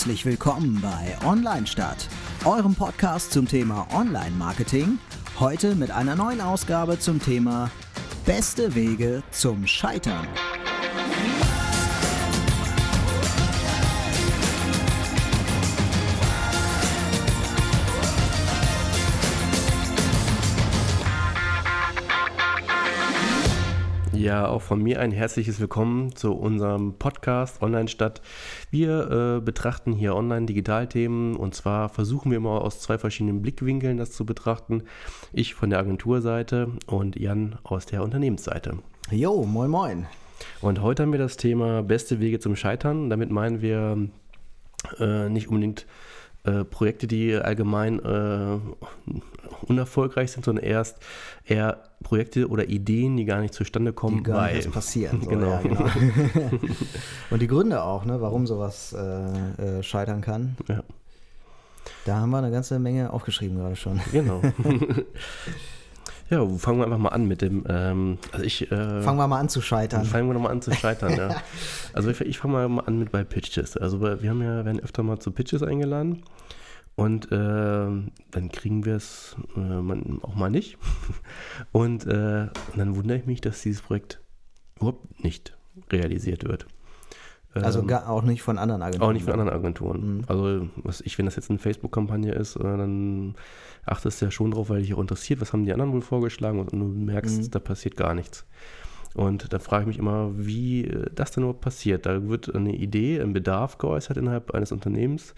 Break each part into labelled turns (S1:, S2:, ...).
S1: Herzlich willkommen bei Online Stadt, eurem Podcast zum Thema Online Marketing. Heute mit einer neuen Ausgabe zum Thema Beste Wege zum Scheitern.
S2: Ja, auch von mir ein herzliches Willkommen zu unserem Podcast Online Stadt. Wir äh, betrachten hier Online-Digitalthemen und zwar versuchen wir mal aus zwei verschiedenen Blickwinkeln das zu betrachten. Ich von der Agenturseite und Jan aus der Unternehmensseite.
S1: Jo, moin moin.
S2: Und heute haben wir das Thema beste Wege zum Scheitern. Damit meinen wir äh, nicht unbedingt äh, Projekte, die allgemein äh, unerfolgreich sind, sondern erst eher Projekte oder Ideen, die gar nicht zustande kommen,
S1: die gar nicht passieren.
S2: So, genau. Ja, genau.
S1: Und die Gründe auch, ne, warum sowas äh, äh, scheitern kann.
S2: Ja.
S1: Da haben wir eine ganze Menge aufgeschrieben gerade schon.
S2: Genau. Ja, fangen wir einfach mal an mit dem. Ähm, also ich,
S1: äh, fangen wir mal an zu scheitern.
S2: Fangen wir nochmal an zu scheitern, ja. Also ich, ich fange mal an mit bei Pitches. Also wir haben ja, werden öfter mal zu Pitches eingeladen. Und äh, dann kriegen wir es äh, auch mal nicht. Und, äh, und, dann wundere ich mich, dass dieses Projekt überhaupt nicht realisiert wird.
S1: Also ähm, gar auch nicht von anderen Agenturen.
S2: Auch nicht von anderen Agenturen. Mhm. Also was ich, wenn das jetzt eine Facebook-Kampagne ist, äh, dann achtest du ja schon drauf, weil dich auch interessiert, was haben die anderen wohl vorgeschlagen und du merkst, mhm. da passiert gar nichts. Und da frage ich mich immer, wie äh, das denn überhaupt passiert. Da wird eine Idee, ein Bedarf geäußert innerhalb eines Unternehmens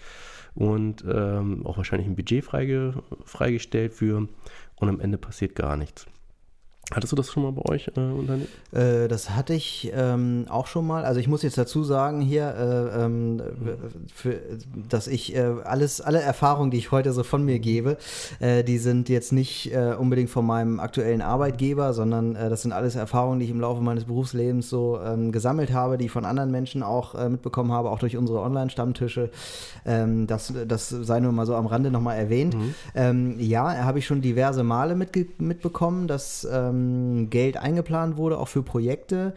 S2: und ähm, auch wahrscheinlich ein Budget freige, freigestellt für und am Ende passiert gar nichts. Hattest du das schon mal bei euch äh, Unternehmen?
S1: Äh, das hatte ich ähm, auch schon mal. Also ich muss jetzt dazu sagen hier, äh, ähm, für, dass ich äh, alles, alle Erfahrungen, die ich heute so von mir gebe, äh, die sind jetzt nicht äh, unbedingt von meinem aktuellen Arbeitgeber, sondern das sind alles Erfahrungen, die ich im Laufe meines Berufslebens so ähm, gesammelt habe, die ich von anderen Menschen auch mitbekommen habe, auch durch unsere Online-Stammtische. Ähm, das, das sei nur mal so am Rande nochmal erwähnt. Mhm. Ähm, ja, habe ich schon diverse Male mitbekommen, dass ähm, Geld eingeplant wurde, auch für Projekte.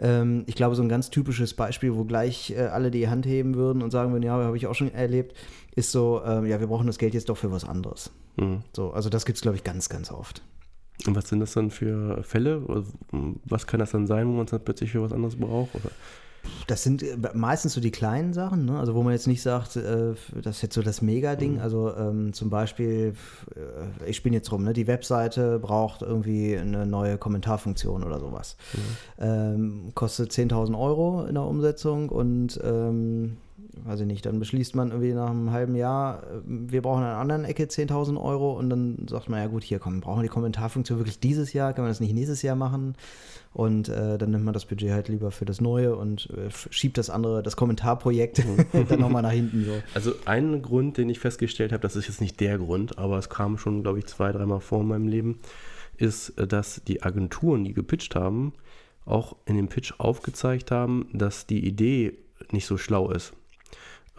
S1: Ähm, ich glaube, so ein ganz typisches Beispiel, wo gleich äh, alle die Hand heben würden und sagen würden, ja, habe ich auch schon erlebt, ist so, ähm, ja, wir brauchen das Geld jetzt doch für was anderes. Mhm. So, also das gibt es, glaube ich, ganz, ganz oft.
S2: Und was sind das dann für Fälle? Was kann das dann sein, wo man es dann plötzlich für was anderes braucht? Oder?
S1: Das sind äh, meistens so die kleinen Sachen, ne? also wo man jetzt nicht sagt, äh, das ist jetzt so das Mega-Ding. Mhm. Also ähm, zum Beispiel, äh, ich spinne jetzt rum, ne? die Webseite braucht irgendwie eine neue Kommentarfunktion oder sowas. Mhm. Ähm, kostet 10.000 Euro in der Umsetzung und ähm, weiß ich nicht, dann beschließt man irgendwie nach einem halben Jahr, äh, wir brauchen an einer anderen Ecke 10.000 Euro und dann sagt man, ja gut, hier kommen, brauchen wir die Kommentarfunktion wirklich dieses Jahr, kann man das nicht nächstes Jahr machen? Und äh, dann nimmt man das Budget halt lieber für das Neue und äh, schiebt das andere, das Kommentarprojekt dann nochmal nach hinten. So.
S2: Also ein Grund, den ich festgestellt habe, das ist jetzt nicht der Grund, aber es kam schon, glaube ich, zwei, dreimal vor in meinem Leben, ist, äh, dass die Agenturen, die gepitcht haben, auch in dem Pitch aufgezeigt haben, dass die Idee nicht so schlau ist.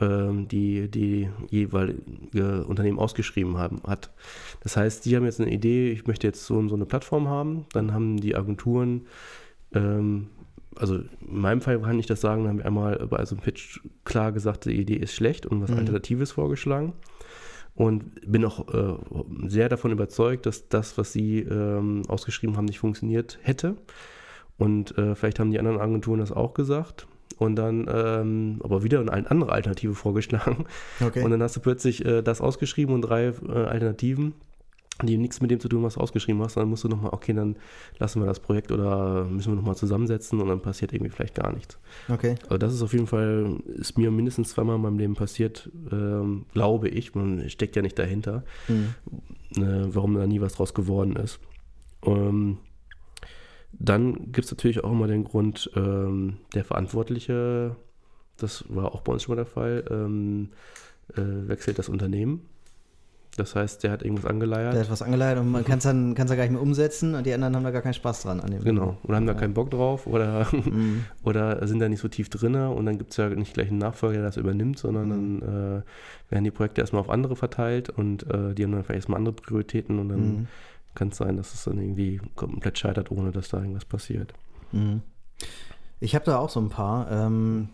S2: Ähm, die die jeweilige Unternehmen ausgeschrieben haben, hat. Das heißt, die haben jetzt eine Idee, ich möchte jetzt so, so eine Plattform haben, dann haben die Agenturen, ähm, also in meinem Fall kann ich das sagen, dann haben wir einmal bei so einem Pitch klar gesagt, die Idee ist schlecht und was mhm. Alternatives vorgeschlagen. Und bin auch äh, sehr davon überzeugt, dass das, was sie ähm, ausgeschrieben haben, nicht funktioniert hätte. Und äh, vielleicht haben die anderen Agenturen das auch gesagt und dann ähm, aber wieder eine andere Alternative vorgeschlagen. Okay. Und dann hast du plötzlich äh, das ausgeschrieben und drei äh, Alternativen, die nichts mit dem zu tun, was du ausgeschrieben hast. Dann musst du nochmal, okay, dann lassen wir das Projekt oder müssen wir nochmal zusammensetzen und dann passiert irgendwie vielleicht gar nichts.
S1: Okay.
S2: Also das ist auf jeden Fall, ist mir mindestens zweimal in meinem Leben passiert, ähm, glaube ich. Man steckt ja nicht dahinter, mhm. äh, warum da nie was draus geworden ist. Ähm, dann gibt es natürlich auch immer den Grund, ähm, der Verantwortliche, das war auch bei uns schon mal der Fall, ähm, äh, wechselt das Unternehmen. Das heißt, der hat irgendwas angeleiert.
S1: Der hat was angeleiert und man kann es dann kann's ja gar nicht mehr umsetzen und die anderen haben da gar keinen Spaß dran. An
S2: dem genau, und haben ja. da keinen Bock drauf oder, mhm. oder sind da nicht so tief drin und dann gibt es ja nicht gleich einen Nachfolger, der das übernimmt, sondern mhm. dann äh, werden die Projekte erstmal auf andere verteilt und äh, die haben dann vielleicht erstmal andere Prioritäten und dann mhm kann es sein, dass es dann irgendwie komplett scheitert, ohne dass da irgendwas passiert. Mhm.
S1: Ich habe da auch so ein paar. Ähm,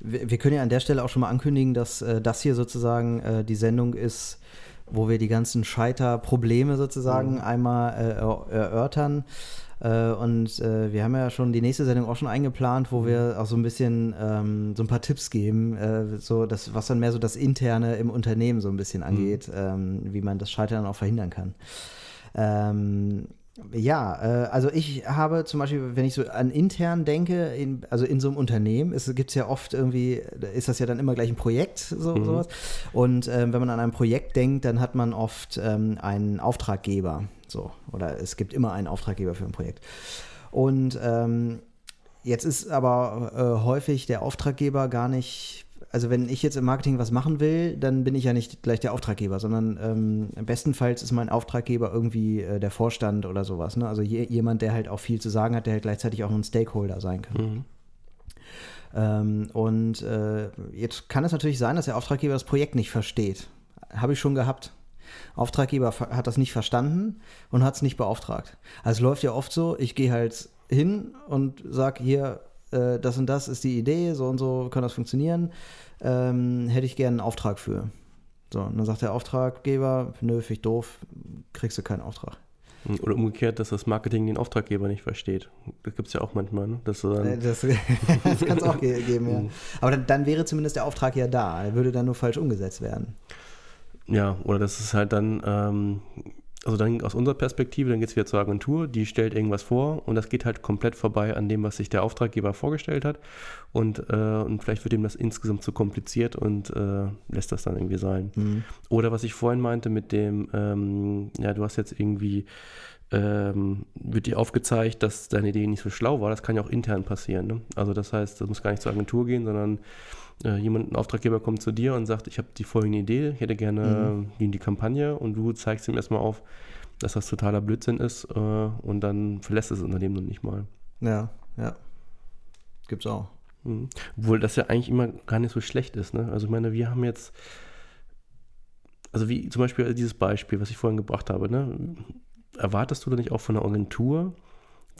S1: wir, wir, können ja an der Stelle auch schon mal ankündigen, dass äh, das hier sozusagen äh, die Sendung ist, wo wir die ganzen Scheiterprobleme sozusagen mhm. einmal äh, erörtern. Äh, und äh, wir haben ja schon die nächste Sendung auch schon eingeplant, wo wir auch so ein bisschen ähm, so ein paar Tipps geben, äh, so das, was dann mehr so das Interne im Unternehmen so ein bisschen mhm. angeht, mhm. ähm, wie man das Scheitern auch verhindern kann. Ähm, ja, äh, also ich habe zum Beispiel, wenn ich so an intern denke, in, also in so einem Unternehmen, es gibt ja oft irgendwie, ist das ja dann immer gleich ein Projekt, so, mhm. sowas. Und ähm, wenn man an ein Projekt denkt, dann hat man oft ähm, einen Auftraggeber. So, oder es gibt immer einen Auftraggeber für ein Projekt. Und ähm, jetzt ist aber äh, häufig der Auftraggeber gar nicht also wenn ich jetzt im Marketing was machen will, dann bin ich ja nicht gleich der Auftraggeber, sondern ähm, bestenfalls ist mein Auftraggeber irgendwie äh, der Vorstand oder sowas. Ne? Also je, jemand, der halt auch viel zu sagen hat, der halt gleichzeitig auch ein Stakeholder sein kann. Mhm. Ähm, und äh, jetzt kann es natürlich sein, dass der Auftraggeber das Projekt nicht versteht. Habe ich schon gehabt. Auftraggeber hat das nicht verstanden und hat es nicht beauftragt. Also es läuft ja oft so, ich gehe halt hin und sage hier, äh, das und das ist die Idee, so und so kann das funktionieren ähm, hätte ich gerne einen Auftrag für. So, und dann sagt der Auftraggeber, nö, finde ich doof, kriegst du keinen Auftrag.
S2: Oder umgekehrt, dass das Marketing den Auftraggeber nicht versteht. Das gibt es ja auch manchmal. Ne?
S1: Äh, das, das kann es auch geben, ja. Mhm. Aber dann, dann, wäre zumindest der Auftrag ja da. Er würde dann nur falsch umgesetzt werden.
S2: Ja, oder das ist halt dann ähm, also dann aus unserer Perspektive, dann geht es wieder zur Agentur, die stellt irgendwas vor und das geht halt komplett vorbei an dem, was sich der Auftraggeber vorgestellt hat. Und, äh, und vielleicht wird ihm das insgesamt zu kompliziert und äh, lässt das dann irgendwie sein. Mhm. Oder was ich vorhin meinte mit dem, ähm, ja, du hast jetzt irgendwie, ähm, wird dir aufgezeigt, dass deine Idee nicht so schlau war. Das kann ja auch intern passieren. Ne? Also das heißt, das muss gar nicht zur Agentur gehen, sondern äh, jemand, ein Auftraggeber kommt zu dir und sagt, ich habe die folgende Idee, ich hätte gerne mhm. die Kampagne und du zeigst ihm erstmal auf, dass das totaler Blödsinn ist äh, und dann verlässt das Unternehmen noch nicht mal.
S1: Ja, ja. Gibt's auch.
S2: Mhm. Obwohl das ja eigentlich immer gar nicht so schlecht ist. Ne? Also ich meine, wir haben jetzt, also wie zum Beispiel dieses Beispiel, was ich vorhin gebracht habe, ne? erwartest du da nicht auch von einer Agentur,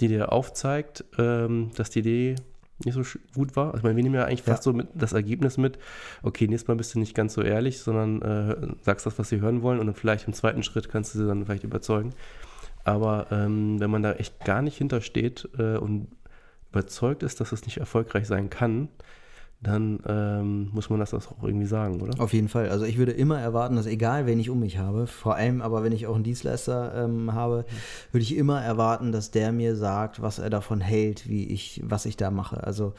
S2: die dir aufzeigt, ähm, dass die Idee nicht so gut war. Also ich meine, wir nehmen ja eigentlich fast ja. so mit, das Ergebnis mit, okay, nächstes Mal bist du nicht ganz so ehrlich, sondern äh, sagst das, was sie hören wollen und dann vielleicht im zweiten Schritt kannst du sie dann vielleicht überzeugen. Aber ähm, wenn man da echt gar nicht hintersteht äh, und überzeugt ist, dass es nicht erfolgreich sein kann, dann ähm, muss man das auch irgendwie sagen, oder?
S1: Auf jeden Fall. Also ich würde immer erwarten, dass egal, wen ich um mich habe, vor allem aber wenn ich auch einen Dienstleister ähm, habe, würde ich immer erwarten, dass der mir sagt, was er davon hält, wie ich, was ich da mache. Also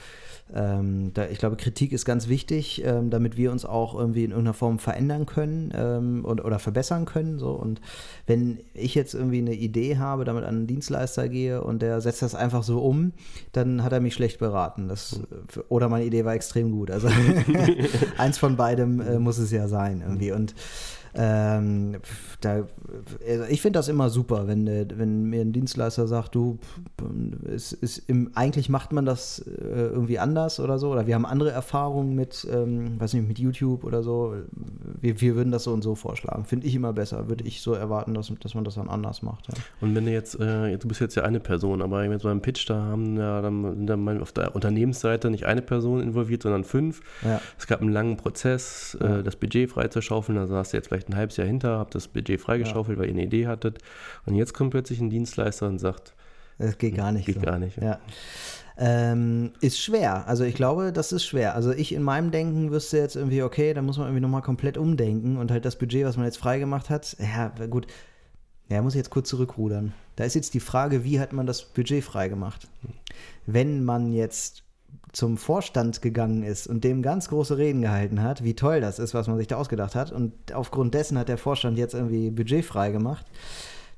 S1: ähm, da, ich glaube, Kritik ist ganz wichtig, ähm, damit wir uns auch irgendwie in irgendeiner Form verändern können ähm, und, oder verbessern können. So. Und wenn ich jetzt irgendwie eine Idee habe, damit an einen Dienstleister gehe und der setzt das einfach so um, dann hat er mich schlecht beraten. Das, oder meine Idee war extrem extrem gut. Also eins von beidem äh, muss es ja sein irgendwie. Und ähm, da, also ich finde das immer super, wenn, wenn mir ein Dienstleister sagt, du, es ist im, eigentlich macht man das äh, irgendwie anders oder so, oder wir haben andere Erfahrungen mit, ähm, weiß nicht, mit YouTube oder so. Wir, wir würden das so und so vorschlagen. Finde ich immer besser. Würde ich so erwarten, dass, dass man das dann anders macht. Ja.
S2: Und wenn du jetzt, äh, du bist jetzt ja eine Person, aber jetzt beim Pitch, da haben ja dann, dann auf der Unternehmensseite nicht eine Person involviert, sondern fünf. Ja. Es gab einen langen Prozess, äh, das Budget freizuschaufeln, da saß du jetzt vielleicht vielleicht ein halbes Jahr hinter, habt das Budget freigeschaufelt, ja. weil ihr eine Idee hattet. Und jetzt kommt plötzlich ein Dienstleister und sagt,
S1: das geht gar nicht.
S2: Geht so. gar nicht.
S1: Ja. Ähm, ist schwer. Also ich glaube, das ist schwer. Also ich in meinem Denken wüsste jetzt irgendwie, okay, da muss man irgendwie nochmal komplett umdenken und halt das Budget, was man jetzt freigemacht hat, ja, gut. Ja, muss ich jetzt kurz zurückrudern. Da ist jetzt die Frage, wie hat man das Budget freigemacht? Wenn man jetzt zum Vorstand gegangen ist und dem ganz große Reden gehalten hat, wie toll das ist, was man sich da ausgedacht hat. Und aufgrund dessen hat der Vorstand jetzt irgendwie Budget frei gemacht.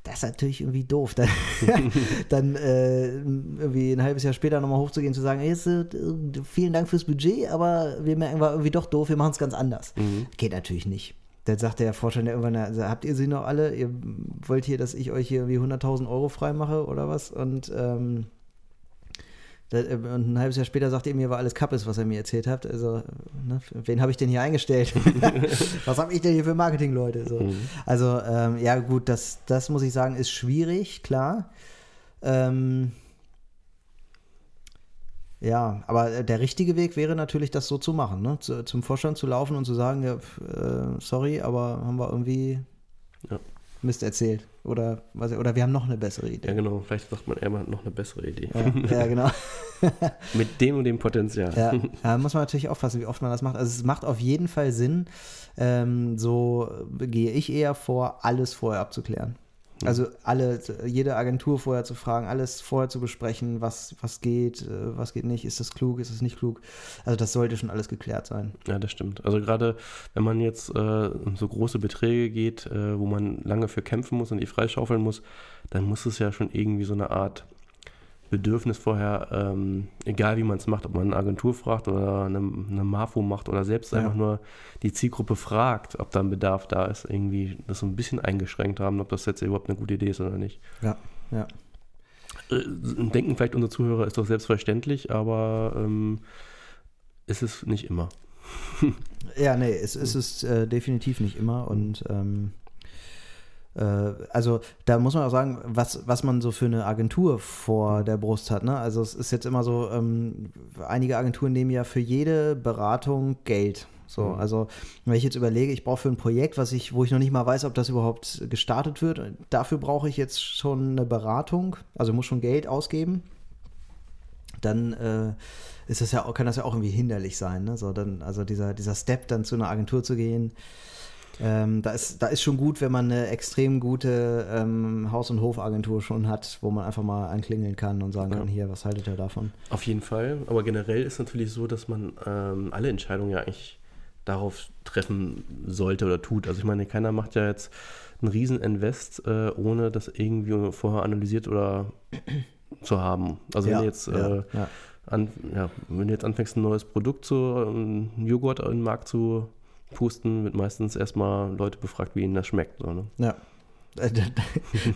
S1: Das ist natürlich irgendwie doof. Dann, dann äh, irgendwie ein halbes Jahr später nochmal hochzugehen und zu sagen, hey, äh, vielen Dank fürs Budget, aber wir merken, war irgendwie doch doof, wir machen es ganz anders. Mhm. Geht natürlich nicht. Dann sagt der Vorstand irgendwann, also, habt ihr sie noch alle? Ihr wollt hier, dass ich euch hier irgendwie 100.000 Euro frei mache oder was? Und ähm, äh, und ein halbes Jahr später sagt er mir, war alles Kappes, was er mir erzählt hat. Also, ne, wen habe ich denn hier eingestellt? was habe ich denn hier für Marketingleute? So. Mhm. Also, ähm, ja, gut, das, das muss ich sagen, ist schwierig, klar. Ähm, Ja, aber der richtige Weg wäre natürlich, das so zu machen, ne? Zu, zum Vorstand zu laufen und zu sagen, ja, äh, sorry, aber haben wir irgendwie ja. Mist erzählt. Oder, oder wir haben noch eine bessere Idee.
S2: Ja, genau. Vielleicht sagt man eher mal noch eine bessere Idee.
S1: Ja, ja genau.
S2: Mit dem und dem Potenzial.
S1: Ja, da muss man natürlich aufpassen, wie oft man das macht. Also es macht auf jeden Fall Sinn, ähm, so gehe ich eher vor, alles vorher abzuklären. Also alle, jede Agentur vorher zu fragen, alles vorher zu besprechen, was, was geht, äh, was geht nicht, ist das klug, ist das nicht klug. Also das sollte schon alles geklärt sein.
S2: Ja, das stimmt. Also gerade wenn man jetzt äh, so große Beträge geht, äh, wo man lange für kämpfen muss und die freischaufeln muss, dann muss es ja schon irgendwie so eine Art Bedürfnis vorher, ähm, egal wie man es macht, ob man eine Agentur fragt oder eine, eine MAFO macht oder selbst ja. einfach nur die Zielgruppe fragt, ob da ein Bedarf da ist, irgendwie das so ein bisschen eingeschränkt haben, ob das jetzt überhaupt eine gute Idee ist oder nicht.
S1: Ja, ja.
S2: Äh, denken vielleicht unsere Zuhörer, ist doch selbstverständlich, aber ähm, ist es nicht immer.
S1: ja, nee, es, es ist äh, definitiv nicht immer und ähm, äh, also da muss man auch sagen, was, was man so für eine Agentur vor der Brust hat. Ne? Also es ist jetzt immer so, ähm, einige Agenturen nehmen ja für jede Beratung Geld. So, mhm. also wenn ich jetzt überlege, ich brauche für ein Projekt, was ich, wo ich noch nicht mal weiß, ob das überhaupt gestartet wird, dafür brauche ich jetzt schon eine Beratung, also muss schon Geld ausgeben, dann äh, ist das ja, kann das ja auch irgendwie hinderlich sein. Ne? So, dann, also dieser, dieser Step, dann zu einer Agentur zu gehen, ähm, da, ist, da ist schon gut, wenn man eine extrem gute ähm, Haus- und Hofagentur schon hat, wo man einfach mal anklingeln kann und sagen ja. kann, hier, was haltet ihr davon?
S2: Auf jeden Fall, aber generell ist natürlich so, dass man ähm, alle Entscheidungen ja eigentlich darauf treffen sollte oder tut. Also ich meine, keiner macht ja jetzt einen riesen Invest, äh, ohne das irgendwie vorher analysiert oder zu haben. Also ja, wenn jetzt äh, ja. An, ja, wenn du jetzt anfängst, ein neues Produkt zu, einen Joghurt in den Markt zu pusten, wird meistens erstmal Leute befragt, wie ihnen das schmeckt. So, ne?
S1: Ja.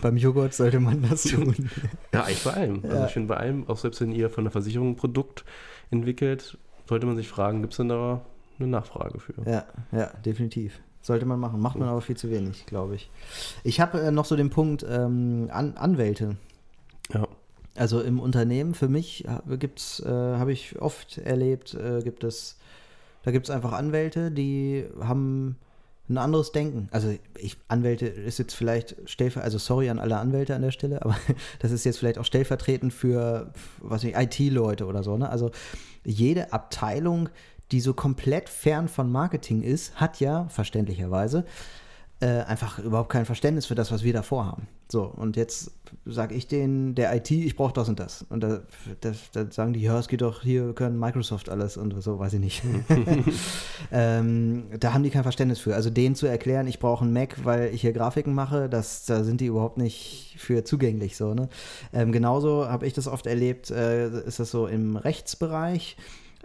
S1: Beim Joghurt sollte man das tun.
S2: Ja, eigentlich bei allem. Also ja. ich finde bei allem, auch selbst wenn ihr von der Versicherung ein Produkt entwickelt, sollte man sich fragen, gibt es denn da eine Nachfrage für?
S1: Ja, ja, definitiv. Sollte man machen. Macht man aber viel zu wenig, glaube ich. Ich habe äh, noch so den Punkt ähm, An Anwälte.
S2: Ja.
S1: Also im Unternehmen, für mich gibt's, äh, habe ich oft erlebt, äh, gibt es da gibt es einfach Anwälte, die haben ein anderes Denken. Also ich, Anwälte ist jetzt vielleicht stellvertretend, also sorry an alle Anwälte an der Stelle, aber das ist jetzt vielleicht auch stellvertretend für, was ich, IT-Leute oder so. Ne? Also jede Abteilung, die so komplett fern von Marketing ist, hat ja verständlicherweise einfach überhaupt kein Verständnis für das, was wir da vorhaben. So, und jetzt sage ich denen, der IT, ich brauche das und das. Und da, das, da, sagen die, ja, es geht doch, hier können Microsoft alles und so, weiß ich nicht. ähm, da haben die kein Verständnis für. Also denen zu erklären, ich brauche einen Mac, weil ich hier Grafiken mache, das, da sind die überhaupt nicht für zugänglich. So, ne? Ähm, genauso habe ich das oft erlebt, äh, ist das so im Rechtsbereich.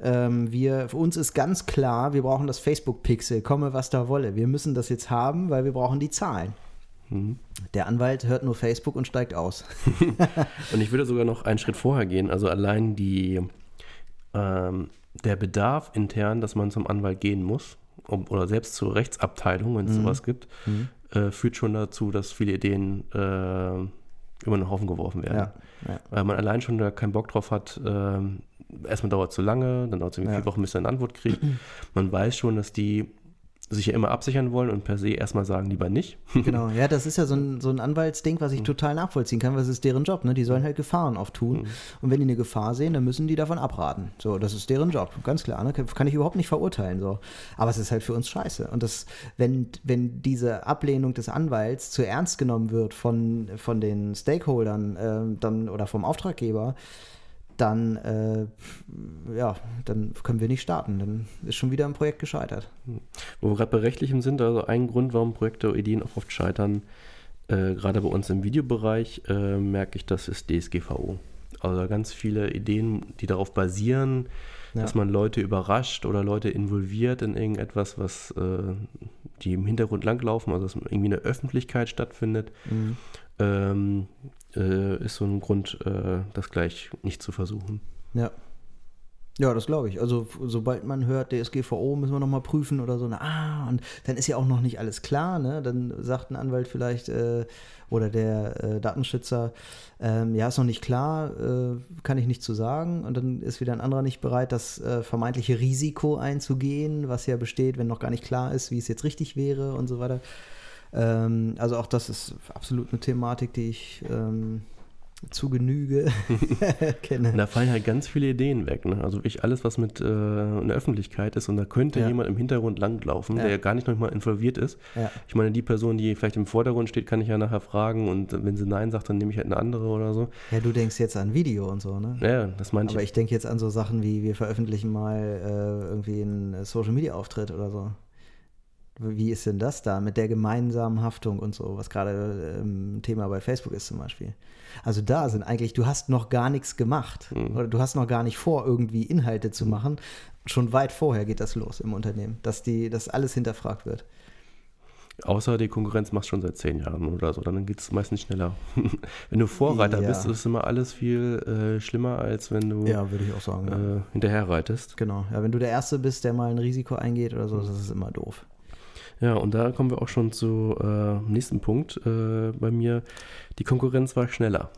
S1: Ähm, wir, für uns ist ganz klar, wir brauchen das Facebook-Pixel, komme was da wolle. Wir müssen das jetzt haben, weil wir brauchen die Zahlen. Mhm. Der Anwalt hört nur Facebook und steigt aus.
S2: und ich würde sogar noch einen Schritt vorher gehen. Also allein die, ähm, der Bedarf intern, dass man zum Anwalt gehen muss, um, oder selbst zur Rechtsabteilung, wenn es mhm. sowas gibt, mhm. äh, führt schon dazu, dass viele Ideen äh, über den Haufen geworfen werden. Ja, ja. Weil man allein schon da keinen Bock drauf hat, äh, erstmal dauert es zu lange, dann dauert es irgendwie ja. vier Wochen, bis er eine Antwort kriegt. Man weiß schon, dass die sich ja immer absichern wollen und per se erstmal sagen, lieber nicht.
S1: genau, ja, das ist ja so ein, so ein Anwaltsding, was ich mhm. total nachvollziehen kann, weil es ist deren Job, ne? Die sollen halt Gefahren auftun. Mhm. Und wenn die eine Gefahr sehen, dann müssen die davon abraten. So, das ist deren Job, ganz klar, ne? Kann ich überhaupt nicht verurteilen. So. Aber es ist halt für uns scheiße. Und das, wenn, wenn diese Ablehnung des Anwalts zu ernst genommen wird von, von den Stakeholdern äh, dann, oder vom Auftraggeber, dann, äh, ja, dann können wir nicht starten. Dann ist schon wieder ein Projekt gescheitert.
S2: Wo wir gerade bei rechtlichem sind, also ein Grund, warum Projekte oder Ideen auch oft scheitern, äh, gerade bei uns im Videobereich, äh, merke ich, das ist DSGVO. Also ganz viele Ideen, die darauf basieren, ja. dass man Leute überrascht oder Leute involviert in irgendetwas, was äh, die im Hintergrund langlaufen, also dass irgendwie eine Öffentlichkeit stattfindet. Mhm. Ähm, äh, ist so ein Grund, äh, das gleich nicht zu versuchen.
S1: Ja. Ja, das glaube ich. Also sobald man hört, DSGVO müssen wir nochmal prüfen oder so, na, ah, und dann ist ja auch noch nicht alles klar, ne? Dann sagt ein Anwalt vielleicht äh, oder der äh, Datenschützer, ähm, ja, ist noch nicht klar, äh, kann ich nicht zu sagen. Und dann ist wieder ein anderer nicht bereit, das äh, vermeintliche Risiko einzugehen, was ja besteht, wenn noch gar nicht klar ist, wie es jetzt richtig wäre und so weiter. Ähm, also auch das ist absolut eine Thematik, die ich ähm, zu Genüge kenne.
S2: Da fallen halt ganz viele Ideen weg. Ne? Also ich alles, was mit äh, in der Öffentlichkeit ist und da könnte ja. jemand im Hintergrund langlaufen, ja. der gar nicht noch mal involviert ist. Ja. Ich meine, die Person, die vielleicht im Vordergrund steht, kann ich ja nachher fragen und wenn sie Nein sagt, dann nehme ich halt eine andere oder so.
S1: Ja, du denkst jetzt an Video und so, ne?
S2: Ja, das meine
S1: ich. Aber ich denke jetzt an so Sachen wie, wir veröffentlichen mal äh, irgendwie einen Social-Media-Auftritt oder so. Wie ist denn das da mit der gemeinsamen Haftung und so, was gerade ähm, Thema bei Facebook ist zum Beispiel? Also da sind eigentlich, du hast noch gar nichts gemacht mhm. oder du hast noch gar nicht vor, irgendwie Inhalte zu machen. Schon weit vorher geht das los im Unternehmen, dass die, dass alles hinterfragt wird.
S2: Außer die Konkurrenz macht schon seit zehn Jahren oder so, dann geht es meistens schneller. wenn du Vorreiter ja. bist, ist immer alles viel äh, schlimmer, als wenn du
S1: ja, würde ich auch sagen,
S2: äh, hinterher reitest.
S1: Genau, ja, wenn du der Erste bist, der mal ein Risiko eingeht oder so, das ist immer doof.
S2: Ja, und da kommen wir auch schon zu äh, nächsten Punkt äh, bei mir. Die Konkurrenz war schneller.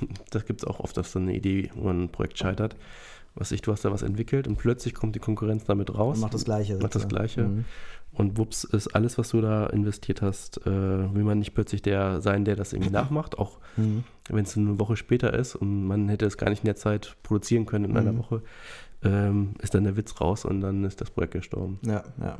S2: das gibt es auch oft, dass so eine Idee oder ein Projekt scheitert. Was ich, du hast da was entwickelt und plötzlich kommt die Konkurrenz damit raus. Und
S1: macht das Gleiche.
S2: Macht das Gleiche. Mhm. Und wups ist alles, was du da investiert hast, äh, will man nicht plötzlich der sein, der das irgendwie nachmacht, auch mhm. wenn es eine Woche später ist und man hätte es gar nicht in der Zeit produzieren können in mhm. einer Woche, ähm, ist dann der Witz raus und dann ist das Projekt gestorben.
S1: Ja, ja.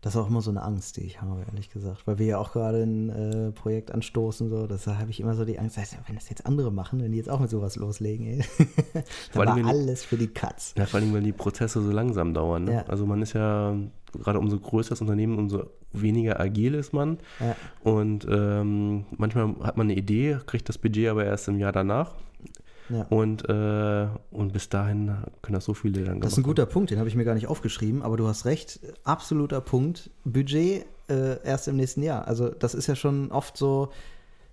S1: Das ist auch immer so eine Angst, die ich habe, ehrlich gesagt. Weil wir ja auch gerade ein äh, Projekt anstoßen, so, da habe ich immer so die Angst, wenn das jetzt andere machen, wenn die jetzt auch mit sowas loslegen, ey, dann war alles für die Katz.
S2: Ja, vor allem, weil die Prozesse so langsam dauern. Ne? Ja. Also man ist ja, gerade umso größer das Unternehmen, umso weniger agil ist man. Ja. Und ähm, manchmal hat man eine Idee, kriegt das Budget aber erst im Jahr danach. Ja. Und, äh, und bis dahin können das so viele
S1: dann Das ist ein guter haben. Punkt, den habe ich mir gar nicht aufgeschrieben, aber du hast recht, absoluter Punkt. Budget äh, erst im nächsten Jahr. Also das ist ja schon oft so,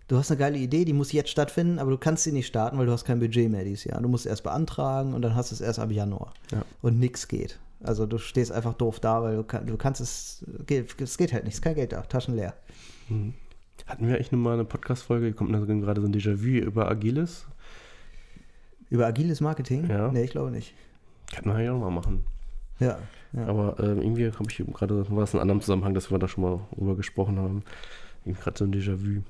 S1: du hast eine geile Idee, die muss jetzt stattfinden, aber du kannst sie nicht starten, weil du hast kein Budget mehr dieses Jahr. Du musst erst beantragen und dann hast du es erst ab Januar. Ja. Und nichts geht. Also du stehst einfach doof da, weil du, kann, du kannst es, es geht halt nicht, es ist kein Geld da, Taschen leer.
S2: Mhm. Hatten wir eigentlich nochmal eine Podcast-Folge, kommt gerade so ein Déjà-vu über Agiles?
S1: Über agiles Marketing?
S2: Ja.
S1: Nee, ich glaube nicht.
S2: Kann man ja auch mal machen.
S1: Ja. ja.
S2: Aber äh, irgendwie habe ich gerade, war es in einem anderen Zusammenhang, dass wir da schon mal drüber gesprochen haben. Irgendwie gerade so ein Déjà-vu.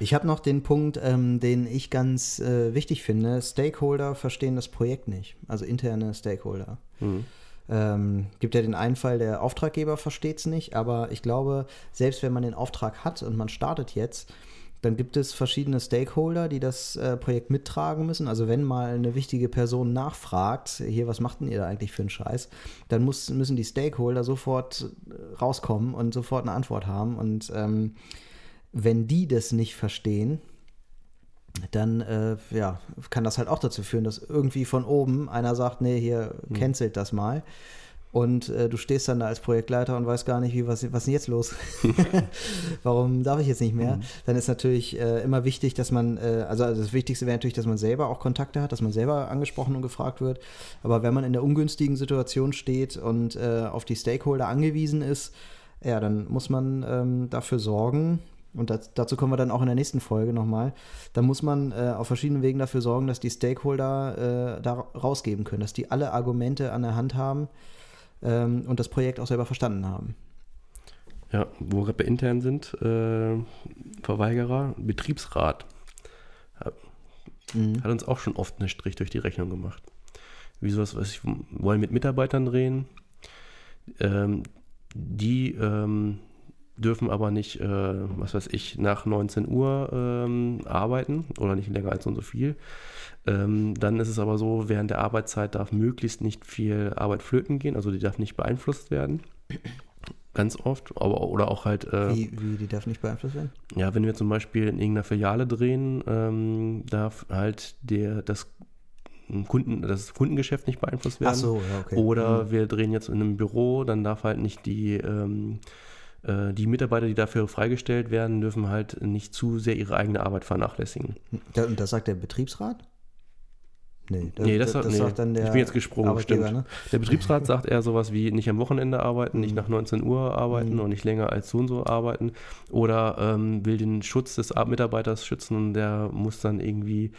S1: Ich habe noch den Punkt, ähm, den ich ganz äh, wichtig finde. Stakeholder verstehen das Projekt nicht. Also interne Stakeholder. Mhm. Ähm, gibt ja den einen Fall, der Auftraggeber versteht es nicht, aber ich glaube, selbst wenn man den Auftrag hat und man startet jetzt, dann gibt es verschiedene Stakeholder, die das äh, Projekt mittragen müssen. Also wenn mal eine wichtige Person nachfragt, hier, was macht denn ihr da eigentlich für einen Scheiß, dann muss, müssen die Stakeholder sofort äh, rauskommen und sofort eine Antwort haben. Und ähm, wenn die das nicht verstehen, dann äh, ja, kann das halt auch dazu führen, dass irgendwie von oben einer sagt, nee, hier hm. cancelt das mal. Und äh, du stehst dann da als Projektleiter und weißt gar nicht, wie, was, was ist denn jetzt los? Warum darf ich jetzt nicht mehr? Mhm. Dann ist natürlich äh, immer wichtig, dass man, äh, also, also das Wichtigste wäre natürlich, dass man selber auch Kontakte hat, dass man selber angesprochen und gefragt wird. Aber wenn man in der ungünstigen Situation steht und äh, auf die Stakeholder angewiesen ist, ja, dann muss man ähm, dafür sorgen, und das, dazu kommen wir dann auch in der nächsten Folge nochmal, da muss man äh, auf verschiedenen Wegen dafür sorgen, dass die Stakeholder äh, da rausgeben können, dass die alle Argumente an der Hand haben, ähm, und das Projekt auch selber verstanden haben.
S2: Ja, wo wir intern sind, äh, Verweigerer, Betriebsrat. Mhm. Hat uns auch schon oft einen Strich durch die Rechnung gemacht. Wieso was, was ich wollen mit Mitarbeitern drehen. Ähm, die ähm, dürfen aber nicht, äh, was weiß ich, nach 19 Uhr ähm, arbeiten oder nicht länger als so und so viel. Ähm, dann ist es aber so, während der Arbeitszeit darf möglichst nicht viel Arbeit flöten gehen, also die darf nicht beeinflusst werden. Ganz oft, aber oder auch halt.
S1: Äh, wie, wie, die darf nicht beeinflusst werden?
S2: Ja, wenn wir zum Beispiel in irgendeiner Filiale drehen, ähm, darf halt der, das Kunden, das Kundengeschäft nicht beeinflusst werden. Ach
S1: so, ja, okay.
S2: Oder mhm. wir drehen jetzt in einem Büro, dann darf halt nicht die, ähm, äh, die Mitarbeiter, die dafür freigestellt werden, dürfen halt nicht zu sehr ihre eigene Arbeit vernachlässigen.
S1: Und das sagt der Betriebsrat? Nee,
S2: nee, das, das nee. sagt dann der Ich bin jetzt gesprungen, stimmt. Ne? Der Betriebsrat sagt eher sowas wie nicht am Wochenende arbeiten, nicht mhm. nach 19 Uhr arbeiten mhm. und nicht länger als so und so arbeiten. Oder ähm, will den Schutz des Mitarbeiters schützen und der muss dann irgendwie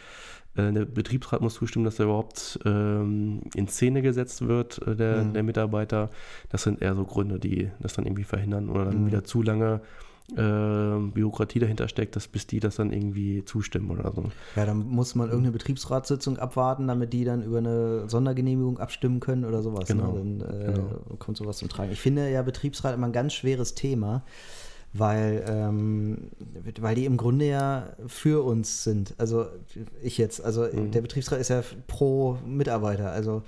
S2: äh, der Betriebsrat muss zustimmen, dass er überhaupt ähm, in Szene gesetzt wird, äh, der, mhm. der Mitarbeiter. Das sind eher so Gründe, die das dann irgendwie verhindern oder dann mhm. wieder zu lange Bürokratie dahinter steckt, dass bis die das dann irgendwie zustimmen oder so.
S1: Ja, dann muss man irgendeine Betriebsratssitzung abwarten, damit die dann über eine Sondergenehmigung abstimmen können oder sowas. Ne? Genau. Ne? Dann äh, genau. kommt sowas zum Tragen. Ich finde ja Betriebsrat immer ein ganz schweres Thema weil, ähm, weil die im Grunde ja für uns sind. Also ich jetzt, also mhm. der Betriebsrat ist ja pro Mitarbeiter. Also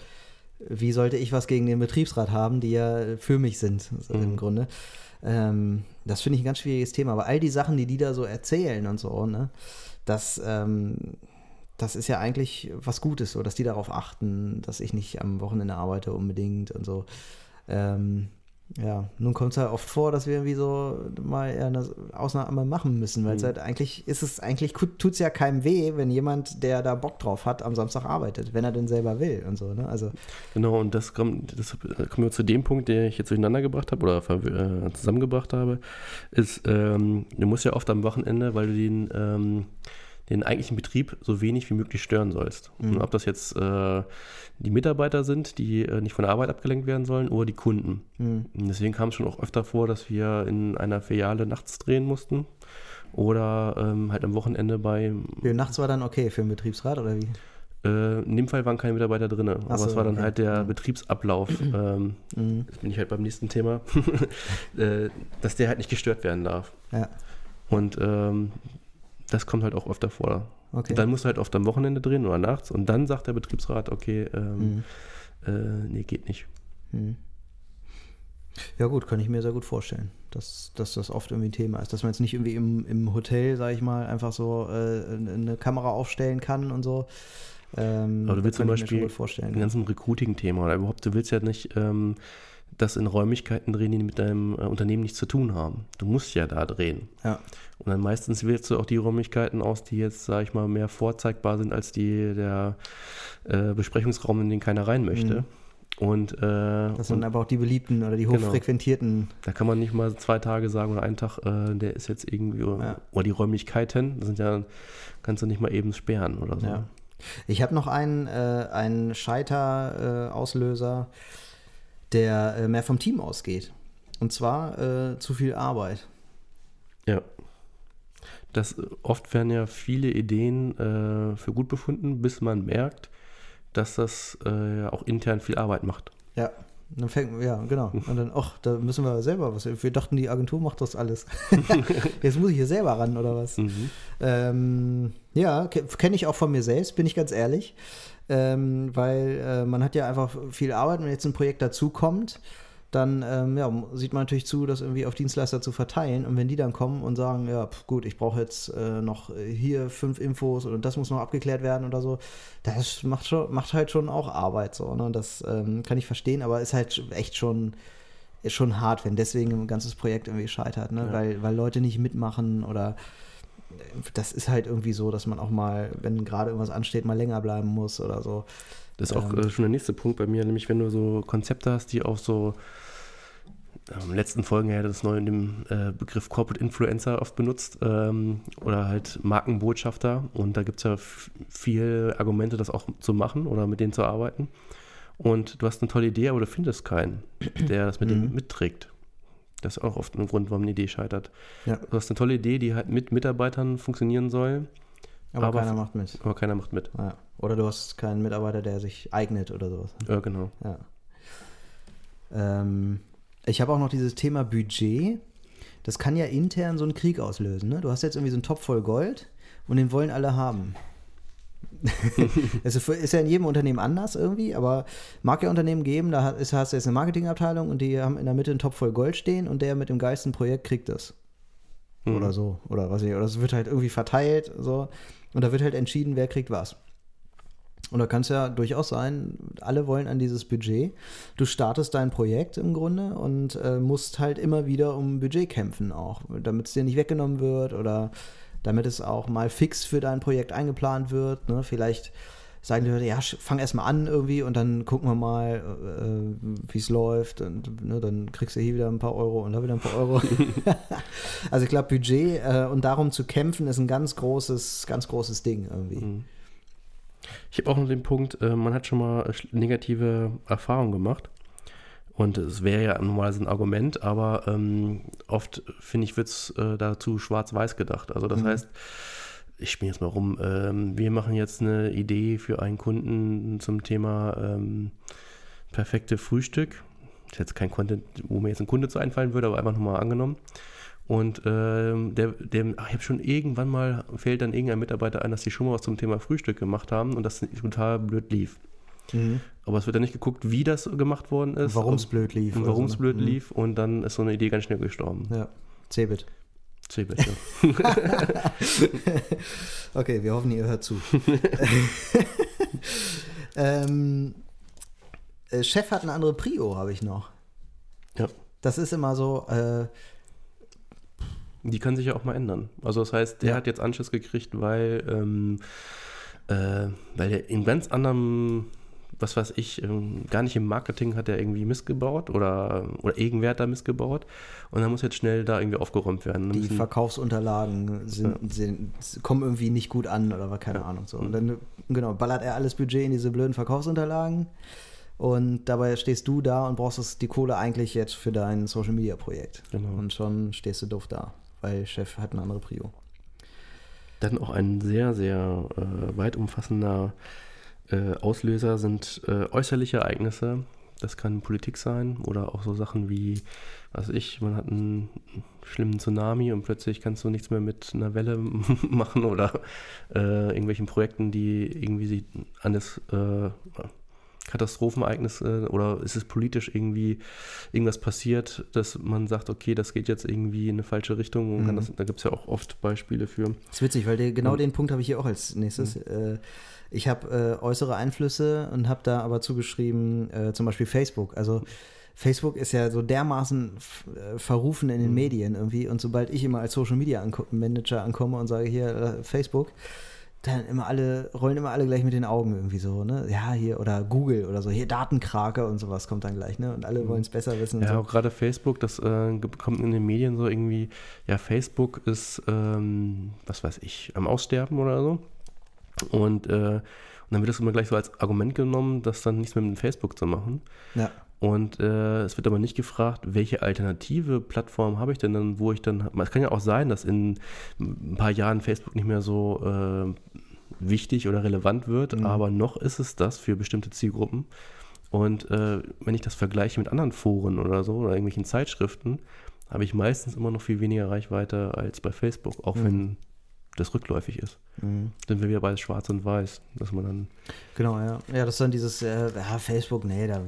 S1: wie sollte ich was gegen den Betriebsrat haben, die ja für mich sind, mhm. im Grunde. Ähm, das finde ich ein ganz schwieriges Thema. Aber all die Sachen, die die da so erzählen und so, ne, das, ähm, das ist ja eigentlich was Gutes, so, dass die darauf achten, dass ich nicht am Wochenende arbeite unbedingt und so. Ähm, ja, nun kommt es halt oft vor, dass wir irgendwie so mal eine Ausnahme machen müssen, weil mhm. es halt eigentlich ist es eigentlich tut es ja keinem weh, wenn jemand, der da Bock drauf hat, am Samstag arbeitet, wenn er denn selber will und so. Ne? Also
S2: genau und das kommt, das kommen wir zu dem Punkt, den ich jetzt durcheinander gebracht habe oder äh, zusammengebracht habe, ist, ähm, du musst ja oft am Wochenende, weil du den ähm, den eigentlichen Betrieb so wenig wie möglich stören sollst. Mhm. Ob das jetzt äh, die Mitarbeiter sind, die äh, nicht von der Arbeit abgelenkt werden sollen, oder die Kunden. Mhm. deswegen kam es schon auch öfter vor, dass wir in einer Filiale nachts drehen mussten oder ähm, halt am Wochenende bei.
S1: Ja, nachts war dann okay für den Betriebsrat oder wie?
S2: Äh, in dem Fall waren keine Mitarbeiter drin, aber so, es war dann okay. halt der mhm. Betriebsablauf. Ähm, mhm. Jetzt bin ich halt beim nächsten Thema, äh, dass der halt nicht gestört werden darf. Ja. Und ähm, das kommt halt auch öfter vor. Okay. Dann musst du halt oft am Wochenende drehen oder nachts und dann sagt der Betriebsrat, okay, ähm, mhm. äh, nee, geht nicht. Mhm.
S1: Ja gut, kann ich mir sehr gut vorstellen, dass, dass das oft irgendwie ein Thema ist, dass man jetzt nicht irgendwie im, im Hotel, sage ich mal, einfach so äh, eine Kamera aufstellen kann und so.
S2: Ähm, Aber du willst zum Beispiel ein ganzes Recruiting-Thema oder überhaupt, du willst ja nicht ähm, das in Räumlichkeiten drehen, die mit deinem äh, Unternehmen nichts zu tun haben. Du musst ja da drehen. Ja. Und dann meistens wählst du auch die Räumlichkeiten aus, die jetzt, sage ich mal, mehr vorzeigbar sind als die der äh, Besprechungsraum, in den keiner rein möchte. Mhm. Und, äh,
S1: das sind und, aber auch die beliebten oder die genau. hochfrequentierten. Genau.
S2: Da kann man nicht mal zwei Tage sagen oder einen Tag, äh, der ist jetzt irgendwie, ja. oder die Räumlichkeiten, das sind ja, kannst du nicht mal eben sperren oder so. Ja.
S1: Ich habe noch einen, äh, einen Scheiter-Auslöser. Äh, der äh, mehr vom Team ausgeht. Und zwar äh, zu viel Arbeit.
S2: Ja. Das, oft werden ja viele Ideen äh, für gut befunden, bis man merkt, dass das äh, auch intern viel Arbeit macht.
S1: Ja, dann fängt, ja, genau. Und dann, ach, da müssen wir selber was. Wir dachten, die Agentur macht das alles. Jetzt muss ich hier selber ran, oder was? Mhm. Ähm, ja, kenne ich auch von mir selbst, bin ich ganz ehrlich ähm, weil äh, man hat ja einfach viel Arbeit. Wenn jetzt ein Projekt dazukommt, dann ähm, ja, sieht man natürlich zu, das irgendwie auf Dienstleister zu verteilen. Und wenn die dann kommen und sagen, ja, pf, gut, ich brauche jetzt äh, noch hier fünf Infos und das muss noch abgeklärt werden oder so, das macht, schon, macht halt schon auch Arbeit so. Ne? Das ähm, kann ich verstehen, aber ist halt echt schon, ist schon hart, wenn deswegen ein ganzes Projekt irgendwie scheitert, ne? Ja. weil, weil Leute nicht mitmachen oder das ist halt irgendwie so, dass man auch mal, wenn gerade irgendwas ansteht, mal länger bleiben muss oder so.
S2: Das ist auch ähm, äh, schon der nächste Punkt bei mir, nämlich wenn du so Konzepte hast, die auch so in den letzten Folgen ja das neue in dem äh, Begriff Corporate Influencer oft benutzt ähm, oder halt Markenbotschafter und da gibt es ja viele Argumente, das auch zu machen oder mit denen zu arbeiten. Und du hast eine tolle Idee, aber du findest keinen, der das mit mhm. dem mitträgt. Das ist auch oft ein Grund, warum eine Idee scheitert. Ja. Du hast eine tolle Idee, die halt mit Mitarbeitern funktionieren soll.
S1: Aber, aber keiner macht mit.
S2: Aber keiner macht mit.
S1: Ja. Oder du hast keinen Mitarbeiter, der sich eignet oder sowas.
S2: Ja, genau.
S1: Ja. Ähm, ich habe auch noch dieses Thema Budget. Das kann ja intern so einen Krieg auslösen. Ne? Du hast jetzt irgendwie so einen Topf voll Gold und den wollen alle haben. es ist ja in jedem Unternehmen anders irgendwie, aber mag ja Unternehmen geben, da hast, hast du jetzt eine Marketingabteilung und die haben in der Mitte einen Topf voll Gold stehen und der mit dem geilsten Projekt kriegt das. Mhm. Oder so. Oder was ich, oder es wird halt irgendwie verteilt, so. Und da wird halt entschieden, wer kriegt was. Und da kann es ja durchaus sein, alle wollen an dieses Budget. Du startest dein Projekt im Grunde und äh, musst halt immer wieder um Budget kämpfen auch, damit es dir nicht weggenommen wird oder damit es auch mal fix für dein Projekt eingeplant wird. Ne? Vielleicht sagen die Leute, ja, fang erst mal an irgendwie und dann gucken wir mal, äh, wie es läuft und ne, dann kriegst du hier wieder ein paar Euro und da wieder ein paar Euro. also ich glaube, Budget äh, und darum zu kämpfen ist ein ganz großes, ganz großes Ding irgendwie. Mhm.
S2: Ich habe auch noch den Punkt, äh, man hat schon mal negative Erfahrungen gemacht. Und es wäre ja normalerweise ein Argument, aber ähm, oft, finde ich, wird es äh, dazu schwarz-weiß gedacht. Also das mhm. heißt, ich spiele jetzt mal rum, ähm, wir machen jetzt eine Idee für einen Kunden zum Thema ähm, perfekte Frühstück. Das ist jetzt kein Content, wo mir jetzt ein Kunde zu einfallen würde, aber einfach nochmal angenommen. Und ähm, der, der, ach, ich habe schon irgendwann mal, fällt dann irgendein Mitarbeiter ein, dass die schon mal was zum Thema Frühstück gemacht haben und das total blöd lief. Mhm. Aber es wird dann nicht geguckt, wie das gemacht worden ist.
S1: Warum es blöd lief.
S2: Warum es so. blöd mhm. lief und dann ist so eine Idee ganz schnell gestorben.
S1: Ja, Cebit.
S2: Cebit, ja.
S1: okay, wir hoffen, ihr hört zu. ähm, äh, Chef hat eine andere Prio, habe ich noch.
S2: Ja.
S1: Das ist immer so. Äh,
S2: die kann sich ja auch mal ändern. Also das heißt, der ja. hat jetzt Anschluss gekriegt, weil, ähm, äh, weil er in ganz anderem was weiß ich, ähm, gar nicht im Marketing hat er irgendwie missgebaut oder, oder irgendwer hat da missgebaut und dann muss jetzt schnell da irgendwie aufgeräumt werden.
S1: Die Verkaufsunterlagen sind, ja. sind, kommen irgendwie nicht gut an oder keine ja. Ahnung so. Und dann, genau, ballert er alles Budget in diese blöden Verkaufsunterlagen und dabei stehst du da und brauchst die Kohle eigentlich jetzt für dein Social Media Projekt. Genau. Und schon stehst du doof da, weil Chef hat eine andere Prio.
S2: Dann auch ein sehr, sehr äh, weit umfassender äh, Auslöser sind äh, äußerliche Ereignisse. Das kann Politik sein oder auch so Sachen wie, was ich, man hat einen schlimmen Tsunami und plötzlich kannst du nichts mehr mit einer Welle machen oder äh, irgendwelchen Projekten, die irgendwie sich an das äh, Katastrophenereignis äh, oder ist es politisch irgendwie irgendwas passiert, dass man sagt, okay, das geht jetzt irgendwie in eine falsche Richtung. Mhm. Das, da gibt es ja auch oft Beispiele für.
S1: Das ist witzig, weil der, genau und, den Punkt habe ich hier auch als nächstes. Mhm. Äh, ich habe äh, äußere Einflüsse und habe da aber zugeschrieben, äh, zum Beispiel Facebook. Also Facebook ist ja so dermaßen äh, verrufen in den mhm. Medien irgendwie. Und sobald ich immer als Social Media Anko Manager ankomme und sage, hier, äh, Facebook, dann immer alle, rollen immer alle gleich mit den Augen irgendwie so, ne? Ja, hier, oder Google oder so, hier Datenkrake und sowas kommt dann gleich, ne? Und alle mhm. wollen es besser wissen.
S2: Ja,
S1: so.
S2: auch gerade Facebook, das äh, kommt in den Medien so irgendwie, ja, Facebook ist, ähm, was weiß ich, am Aussterben oder so. Und, äh, und dann wird das immer gleich so als Argument genommen, das dann nichts mehr mit Facebook zu machen.
S1: Ja.
S2: Und äh, es wird aber nicht gefragt, welche alternative Plattform habe ich denn dann, wo ich dann. Es kann ja auch sein, dass in ein paar Jahren Facebook nicht mehr so äh, wichtig oder relevant wird, mhm. aber noch ist es das für bestimmte Zielgruppen. Und äh, wenn ich das vergleiche mit anderen Foren oder so oder irgendwelchen Zeitschriften, habe ich meistens immer noch viel weniger Reichweite als bei Facebook, auch mhm. wenn das rückläufig ist. Mhm. Sind wir wieder bei Schwarz und Weiß, dass man dann.
S1: Genau, ja. Ja, das ist dann dieses, äh, ja, Facebook, nee, da.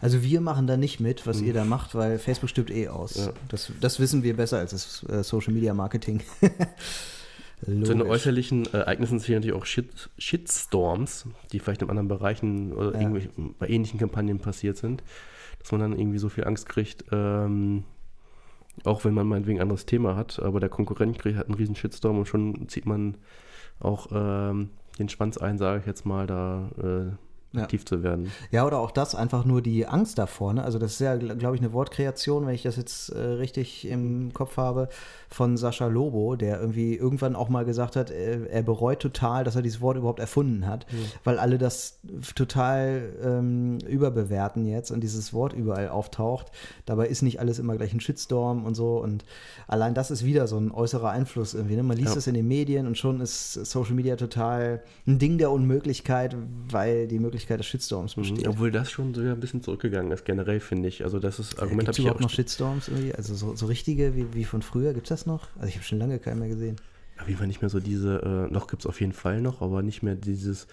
S1: Also wir machen da nicht mit, was mhm. ihr da macht, weil Facebook stirbt eh aus. Ja. Das, das wissen wir besser als das äh, Social Media Marketing.
S2: Zu den äußerlichen äh, Ereignissen zählen natürlich auch Shit, Shitstorms, die vielleicht in anderen Bereichen oder ja. bei ähnlichen Kampagnen passiert sind, dass man dann irgendwie so viel Angst kriegt, ähm, auch wenn man meinetwegen ein anderes Thema hat, aber der Konkurrent kriegt, hat einen riesen Shitstorm und schon zieht man auch ähm, den Schwanz ein, sage ich jetzt mal, da äh, aktiv ja. zu werden.
S1: Ja, oder auch das, einfach nur die Angst davor. Ne? Also das ist ja, glaube ich, eine Wortkreation, wenn ich das jetzt äh, richtig im Kopf habe, von Sascha Lobo, der irgendwie irgendwann auch mal gesagt hat, er, er bereut total, dass er dieses Wort überhaupt erfunden hat, mhm. weil alle das total ähm, überbewerten jetzt und dieses Wort überall auftaucht. Dabei ist nicht alles immer gleich ein Shitstorm und so und allein das ist wieder so ein äußerer Einfluss irgendwie. Ne? Man liest es in den Medien und schon ist Social Media total ein Ding der Unmöglichkeit, weil die Möglichkeit Möglichkeit des Shitstorms mhm, besteht.
S2: Obwohl das schon so ein bisschen zurückgegangen ist, generell finde ich. Also das ist
S1: äh, Argument. Gibt es überhaupt noch Shitstorms irgendwie? Also so, so richtige wie, wie von früher, gibt es das noch? Also ich habe schon lange keinen mehr gesehen.
S2: Auf jeden Fall nicht mehr so diese, äh, noch gibt es auf jeden Fall noch, aber nicht mehr dieses,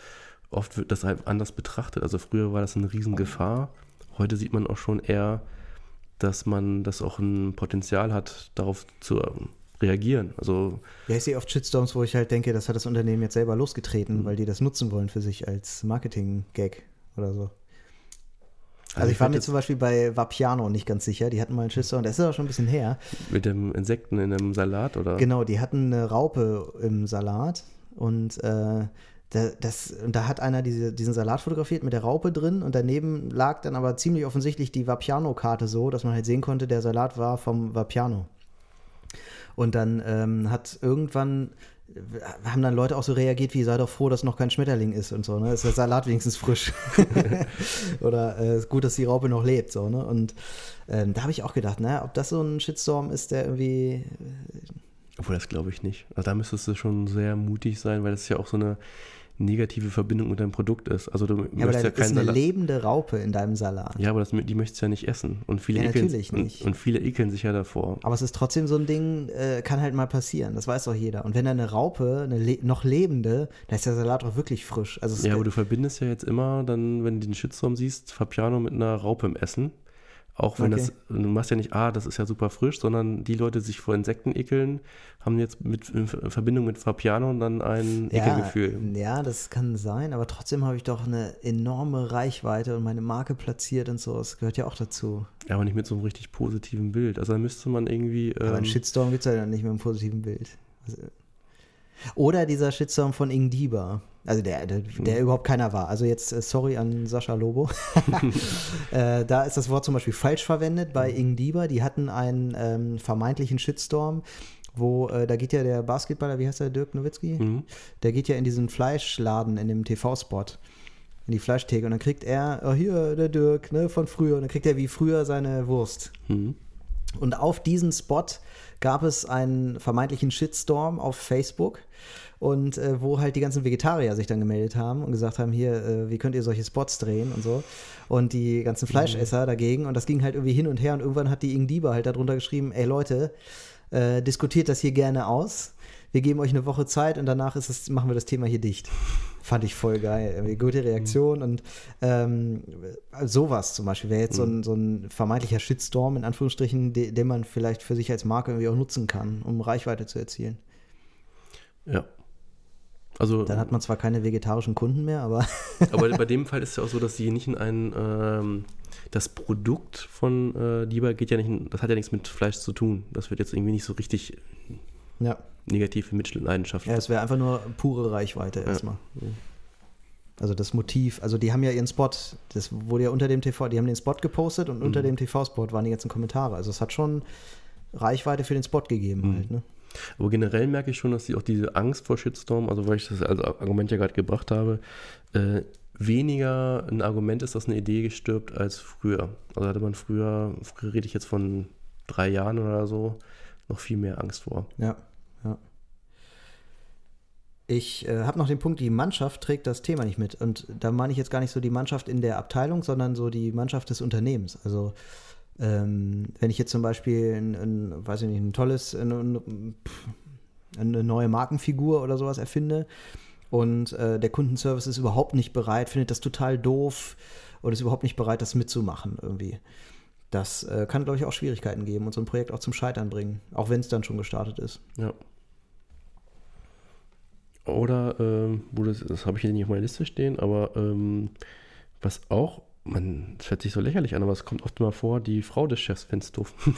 S2: oft wird das halt anders betrachtet. Also früher war das eine Riesengefahr. Heute sieht man auch schon eher, dass man das auch ein Potenzial hat, darauf zu reagieren. Also
S1: ja, ich sehe oft Shitstorms, wo ich halt denke, das hat das Unternehmen jetzt selber losgetreten, mhm. weil die das nutzen wollen für sich als Marketing-Gag oder so. Also, also ich, ich war mir zum Beispiel bei Vapiano nicht ganz sicher. Die hatten mal einen Shitstorm, das ist auch schon ein bisschen her.
S2: Mit dem Insekten in einem Salat, oder?
S1: Genau, die hatten eine Raupe im Salat und äh, Da, das, und da hat einer diese, diesen Salat fotografiert mit der Raupe drin und daneben lag dann aber ziemlich offensichtlich die Vapiano-Karte so, dass man halt sehen konnte, der Salat war vom Vapiano. Und dann ähm, hat irgendwann haben dann Leute auch so reagiert, wie sei doch froh, dass noch kein Schmetterling ist und so, ne? Ist der Salat wenigstens frisch. Oder äh, gut, dass die Raupe noch lebt, so, ne? Und ähm, da habe ich auch gedacht, ne, ob das so ein Shitstorm ist, der irgendwie.
S2: Obwohl, das glaube ich nicht. Also da müsstest du schon sehr mutig sein, weil das ist ja auch so eine negative Verbindung mit deinem Produkt ist. Also du
S1: Ja, aber da
S2: ja
S1: ist eine
S2: Salat-
S1: lebende Raupe in deinem Salat.
S2: Ja, aber das, die möchtest du ja nicht essen. Und viele,
S1: Ja,
S2: ekeln. Und, und viele ekeln sich ja davor.
S1: Aber es ist trotzdem so ein Ding, äh, kann halt mal passieren. Das weiß doch jeder. Und wenn da eine Raupe, eine le noch lebende, da ist der Salat auch wirklich frisch. Also
S2: Ja, aber du verbindest ja jetzt immer dann, wenn du den Shitstorm siehst, Fabiano mit einer Raupe im Essen. Auch wenn
S1: Okay.
S2: das, du machst ja nicht, ah, das ist ja super frisch, sondern die Leute, die sich vor Insekten ekeln, haben jetzt mit, in Verbindung mit Fabiano dann ein
S1: ja,
S2: Ekelgefühl.
S1: ja, das kann sein, aber trotzdem habe ich doch eine enorme Reichweite und meine Marke platziert und so. Das gehört ja auch dazu.
S2: Ja, aber nicht mit so einem richtig positiven Bild. Also da müsste man irgendwie.
S1: Aber ein
S2: Ähm,
S1: Shitstorm gibt es ja dann nicht mit einem positiven Bild. Also, oder dieser Shitstorm von Ingdiba. Also der, der, der überhaupt keiner war. Also jetzt, äh, sorry an Sascha Lobo. äh, da ist das Wort zum Beispiel falsch verwendet bei Ingdiba. Die hatten einen ähm, vermeintlichen Shitstorm, wo, äh, da geht ja der Basketballer, wie heißt der, Dirk Nowitzki?
S2: mhm.
S1: Der geht ja in diesen Fleischladen in dem TV-Spot. In die Fleischtheke. Und dann kriegt er, oh, hier, der Dirk, ne, von früher. Und dann kriegt er wie früher seine Wurst.
S2: Mhm.
S1: Und auf diesen Spot gab es einen vermeintlichen Shitstorm auf Facebook und äh, wo halt die ganzen Vegetarier sich dann gemeldet haben und gesagt haben, hier, äh, wie könnt ihr solche Spots drehen und so. Und die ganzen Fleischesser dagegen und das ging halt irgendwie hin und her und irgendwann hat die Ingdiba halt darunter geschrieben, ey Leute, äh, diskutiert das hier gerne aus. Wir geben euch eine Woche Zeit und danach ist es, machen wir das Thema hier dicht. Fand ich voll geil. Gute Reaktion und ähm, sowas zum Beispiel wäre jetzt so, ein, so ein vermeintlicher Shitstorm, in Anführungsstrichen, de, den man vielleicht für sich als Marke irgendwie auch nutzen kann, um Reichweite zu erzielen.
S2: Ja. Also,
S1: Dann hat man zwar keine vegetarischen Kunden mehr, aber
S2: aber bei dem Fall ist es ja auch so, dass die nicht in ein. Ähm, das Produkt von äh, Lieber geht ja nicht, in, das hat ja nichts mit Fleisch zu tun. Das wird jetzt irgendwie nicht so richtig
S1: ja,
S2: negative Mitleidenschaft.
S1: ja es wäre einfach nur pure Reichweite erstmal. Also das Motiv, also die haben ja ihren Spot, das wurde ja unter dem TV, die haben den Spot gepostet und unter dem TV-Spot waren die ganzen Kommentare. Also es hat schon Reichweite für den Spot gegeben halt, ne?
S2: Aber generell merke ich schon, dass die auch diese Angst vor Shitstorm, also weil ich das als Argument ja gerade gebracht habe, äh, weniger ein Argument ist, dass eine Idee stirbt als früher. Also hatte man früher, früher rede ich jetzt von drei Jahren oder so, noch viel mehr Angst vor.
S1: Ja, ja. Ich äh, habe noch den Punkt, die Mannschaft trägt das Thema nicht mit. Und da meine ich jetzt gar nicht so die Mannschaft in der Abteilung, sondern so die Mannschaft des Unternehmens. Also ähm, wenn ich jetzt zum Beispiel ein, ein weiß ich nicht, ein tolles, ein, eine neue Markenfigur oder sowas erfinde und äh, der Kundenservice ist überhaupt nicht bereit, findet das total doof und ist überhaupt nicht bereit, das mitzumachen irgendwie. Das äh, kann, glaube ich, auch Schwierigkeiten geben und so ein Projekt auch zum Scheitern bringen, auch wenn es dann schon gestartet ist.
S2: Ja. Oder, ähm, wo das, das habe ich hier nicht auf meiner Liste stehen, aber ähm, was auch, man, das hört sich so lächerlich an, aber es kommt oft mal vor, die Frau des Chefs doof.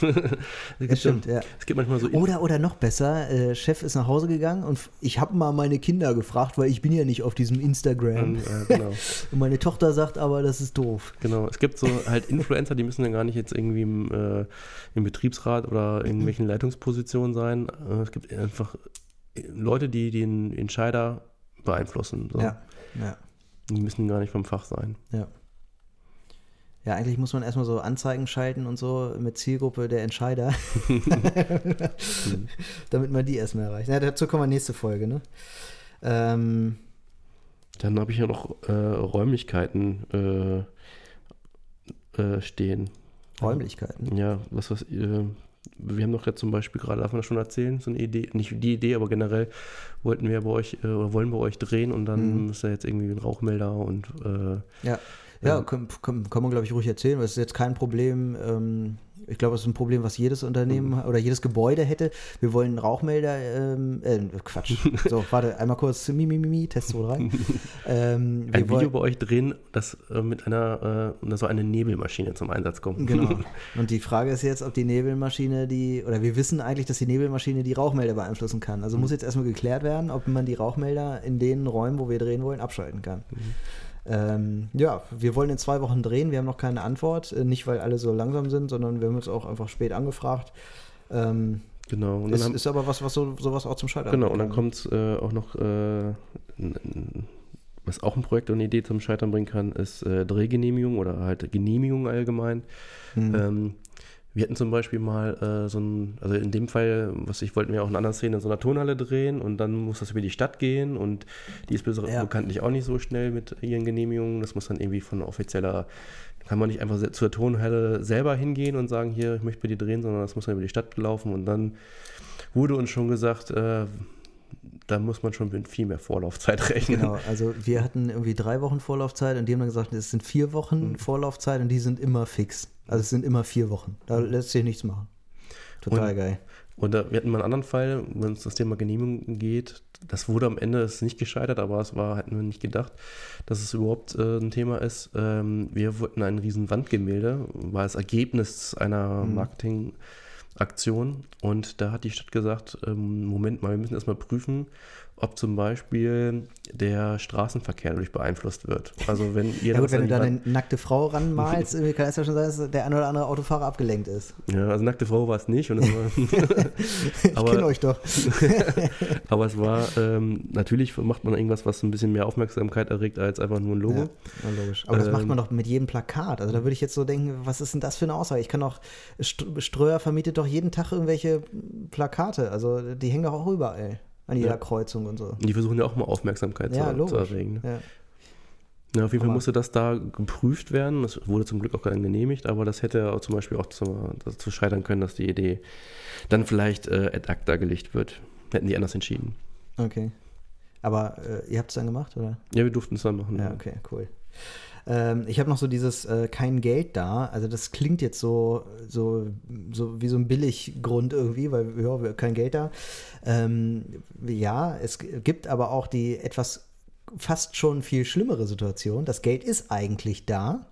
S2: es, gibt
S1: stimmt,
S2: ja,
S1: ja.
S2: es gibt manchmal so
S1: Oder, oder noch besser, äh, Chef ist nach Hause gegangen und ich habe mal meine Kinder gefragt, weil ich bin ja nicht auf diesem Instagram.
S2: äh, genau.
S1: Und meine Tochter sagt aber, das ist doof.
S2: Genau, es gibt so halt Influencer, die müssen dann gar nicht jetzt irgendwie im, äh, im Betriebsrat oder in irgendwelchen Leitungspositionen sein. Äh, es gibt einfach Leute, die den Entscheider beeinflussen. So.
S1: Ja, ja,
S2: Die müssen gar nicht vom Fach sein.
S1: ja. Ja, eigentlich muss man erstmal so Anzeigen schalten und so mit Zielgruppe der Entscheider, damit man die erstmal erreicht. Ja, dazu kommen wir nächste Folge, ne? Ähm,
S2: Dann habe ich ja noch äh, Räumlichkeiten äh, äh, stehen.
S1: Räumlichkeiten.
S2: Ja, was was wir haben doch jetzt zum Beispiel gerade, darf man das schon erzählen, so eine Idee, nicht die Idee, aber generell wollten wir bei euch äh, oder wollen bei euch drehen und dann
S1: Mhm.
S2: ist da jetzt irgendwie ein Rauchmelder und äh,
S1: Ja, Ja, kann, kann, kann man, glaube ich, ruhig erzählen, weil es ist jetzt kein Problem. Ähm, ich glaube, es ist ein Problem, was jedes Unternehmen
S2: Mhm.
S1: oder jedes Gebäude hätte. Wir wollen einen Rauchmelder, ähm, äh, Quatsch. So, warte, einmal kurz, mi, mi, mi, mi, Test 2, 3. ähm,
S2: ein Video bei euch drehen, das äh, mit einer, äh, so eine Nebelmaschine zum Einsatz kommt.
S1: Genau. Und die Frage ist jetzt, ob die Nebelmaschine die, oder wir wissen eigentlich, dass die Nebelmaschine die Rauchmelder beeinflussen kann. Also muss jetzt erstmal geklärt werden, ob man die Rauchmelder in den Räumen, wo wir drehen wollen, abschalten kann. Ähm, ja, wir wollen in zwei Wochen drehen, wir haben noch keine Antwort. Äh, Nicht, weil alle so langsam sind, sondern wir haben uns auch einfach spät angefragt. Ähm,
S2: Genau. Und
S1: ist,
S2: haben,
S1: ist aber was, was so, sowas auch zum Scheitern
S2: genau, und dann kommt äh, auch noch, äh, was auch ein Projekt und eine Idee zum Scheitern bringen kann, ist äh, Drehgenehmigung oder halt Genehmigung allgemein.
S1: Hm.
S2: Ähm, wir hatten zum Beispiel mal äh, so ein, also in dem Fall, was ich wollten wir auch in einer anderen Szene in so einer Turnhalle drehen und dann muss das über die Stadt gehen und die ist
S1: Ja.
S2: bekanntlich auch nicht so schnell mit ihren Genehmigungen. Das muss dann irgendwie von offizieller, kann man nicht einfach zur Turnhalle selber hingehen und sagen, hier, ich möchte bei dir drehen, sondern das muss dann über die Stadt laufen und dann wurde uns schon gesagt, äh, da muss man schon mit viel mehr Vorlaufzeit rechnen.
S1: Genau, also wir hatten irgendwie drei Wochen Vorlaufzeit und die haben dann gesagt, es sind vier Wochen
S2: Mhm.
S1: Vorlaufzeit und die sind immer fix. Also es sind immer vier Wochen. Da lässt sich nichts machen. Total
S2: Und-
S1: geil.
S2: Und da, wir hatten mal einen anderen Fall, wenn es das Thema Genehmigung geht, das wurde am Ende ist nicht gescheitert, aber es war, hatten wir nicht gedacht, dass es überhaupt äh, ein Thema ist. Ähm, wir wollten ein riesen Wandgemälde, war das Ergebnis einer
S1: Mhm.
S2: Marketingaktion und da hat die Stadt gesagt, ähm, Moment mal, wir müssen erstmal prüfen, ob zum Beispiel der Straßenverkehr dadurch beeinflusst wird. Also wenn ihr
S1: Ja gut, wenn du da eine nackte Frau ranmalst, kann es ja schon sein, dass der eine oder andere Autofahrer abgelenkt ist.
S2: ja, also nackte Frau war es nicht. Und es war,
S1: Ich
S2: Aber-
S1: kenne euch doch.
S2: Aber es war, ähm, natürlich macht man irgendwas, was ein bisschen mehr Aufmerksamkeit erregt als einfach nur ein Logo.
S1: Ja, logisch. Aber das macht
S2: Ähm,
S1: man doch mit jedem Plakat. Also da würde ich jetzt so denken, was ist denn das für eine Aussage? Ich kann doch, St- Ströer vermietet doch jeden Tag irgendwelche Plakate. Also die hängen doch auch überall. An jeder
S2: Ja.
S1: Kreuzung und so.
S2: Die versuchen ja auch mal Aufmerksamkeit
S1: Ja,
S2: zu, zu erregen. Ne?
S1: Ja.
S2: Auf jeden Fall
S1: Aber-
S2: musste das da geprüft werden. Das wurde zum Glück auch gar nicht genehmigt, aber das hätte zum Beispiel auch zu, dazu scheitern können, dass die Idee dann vielleicht äh, ad acta gelegt wird. Hätten die anders entschieden.
S1: Okay. Aber äh, ihr habt es dann gemacht, oder?
S2: Ja, wir durften es dann machen.
S1: Ja, okay, cool. Ähm, ich habe noch so dieses äh, kein Geld da. Also das klingt jetzt so, so, so wie so ein Billiggrund irgendwie, weil ja, kein Geld da. Ähm, ja, es gibt aber auch die etwas fast schon viel schlimmere Situation. Das Geld ist eigentlich da,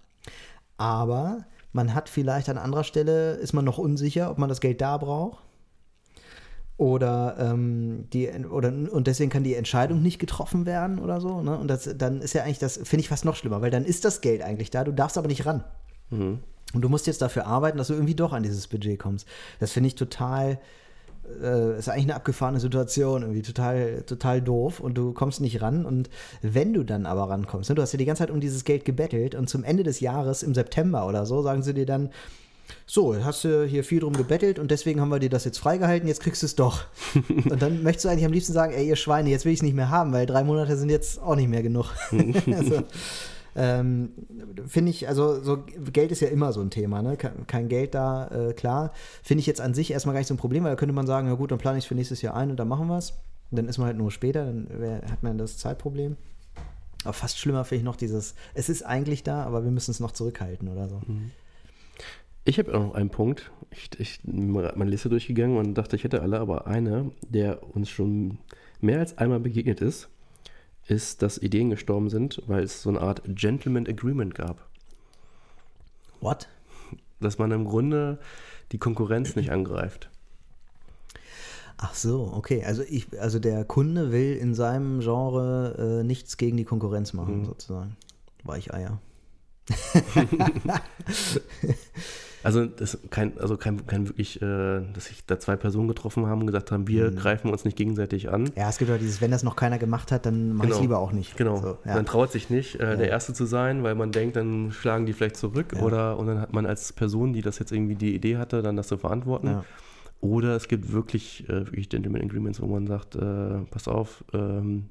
S1: aber man hat vielleicht an anderer Stelle, ist man noch unsicher, ob man das Geld da braucht. Oder, ähm, die, oder und deswegen kann die Entscheidung nicht getroffen werden oder so. Ne? Und das, dann ist ja eigentlich das, finde ich fast noch schlimmer, weil dann ist das Geld eigentlich da, du darfst aber nicht ran.
S2: Mhm.
S1: Und du musst jetzt dafür arbeiten, dass du irgendwie doch an dieses Budget kommst. Das finde ich total, äh, ist eigentlich eine abgefahrene Situation, irgendwie total, total doof und du kommst nicht ran. Und wenn du dann aber rankommst, ne, du hast ja die ganze Zeit um dieses Geld gebettelt und zum Ende des Jahres, im September oder so, sagen sie dir dann, so, hast du hier viel drum gebettelt und deswegen haben wir dir das jetzt freigehalten, jetzt kriegst du es doch. und dann möchtest du eigentlich am liebsten sagen, ey, ihr Schweine, jetzt will ich es nicht mehr haben, weil drei Monate sind jetzt auch nicht mehr genug. also, ähm, Finde ich, also so Geld ist ja immer so ein Thema, ne? Kein, Geld da, äh, klar. Finde ich jetzt an sich erstmal gar nicht so ein Problem, weil da könnte man sagen, ja gut, dann plane ich es für nächstes Jahr ein und dann machen wir es. Dann ist man halt nur später, dann wär, hat man das Zeitproblem. Aber fast schlimmer finde ich noch dieses, es ist eigentlich da, aber wir müssen es noch zurückhalten oder so.
S2: Ich habe noch einen Punkt. Ich, ich meine Liste durchgegangen und dachte, ich hätte alle, aber einer, der uns schon mehr als einmal begegnet ist, ist, dass Ideen gestorben sind, weil es so eine Art Gentleman Agreement gab.
S1: What?
S2: Dass man im Grunde die Konkurrenz nicht angreift.
S1: Ach so, okay. Also ich, also der Kunde will in seinem Genre äh, nichts gegen die Konkurrenz machen, sozusagen. Weicheier.
S2: Also das ist kein, also kein, kein wirklich, äh, dass sich da zwei Personen getroffen haben und gesagt haben, wir greifen uns nicht gegenseitig an.
S1: Ja, es gibt ja dieses, wenn das noch keiner gemacht hat, dann mach ich
S2: Genau.
S1: lieber auch nicht.
S2: Genau.
S1: So, ja.
S2: Man traut sich nicht, äh, der Erste zu sein, weil man denkt, dann schlagen die vielleicht zurück.
S1: Ja.
S2: Oder und dann hat man als Person, die das jetzt irgendwie die Idee hatte, dann das zu verantworten.
S1: Ja.
S2: Oder es gibt wirklich, äh, wirklich Gentleman Agreements, wo man sagt, äh, pass auf, ähm,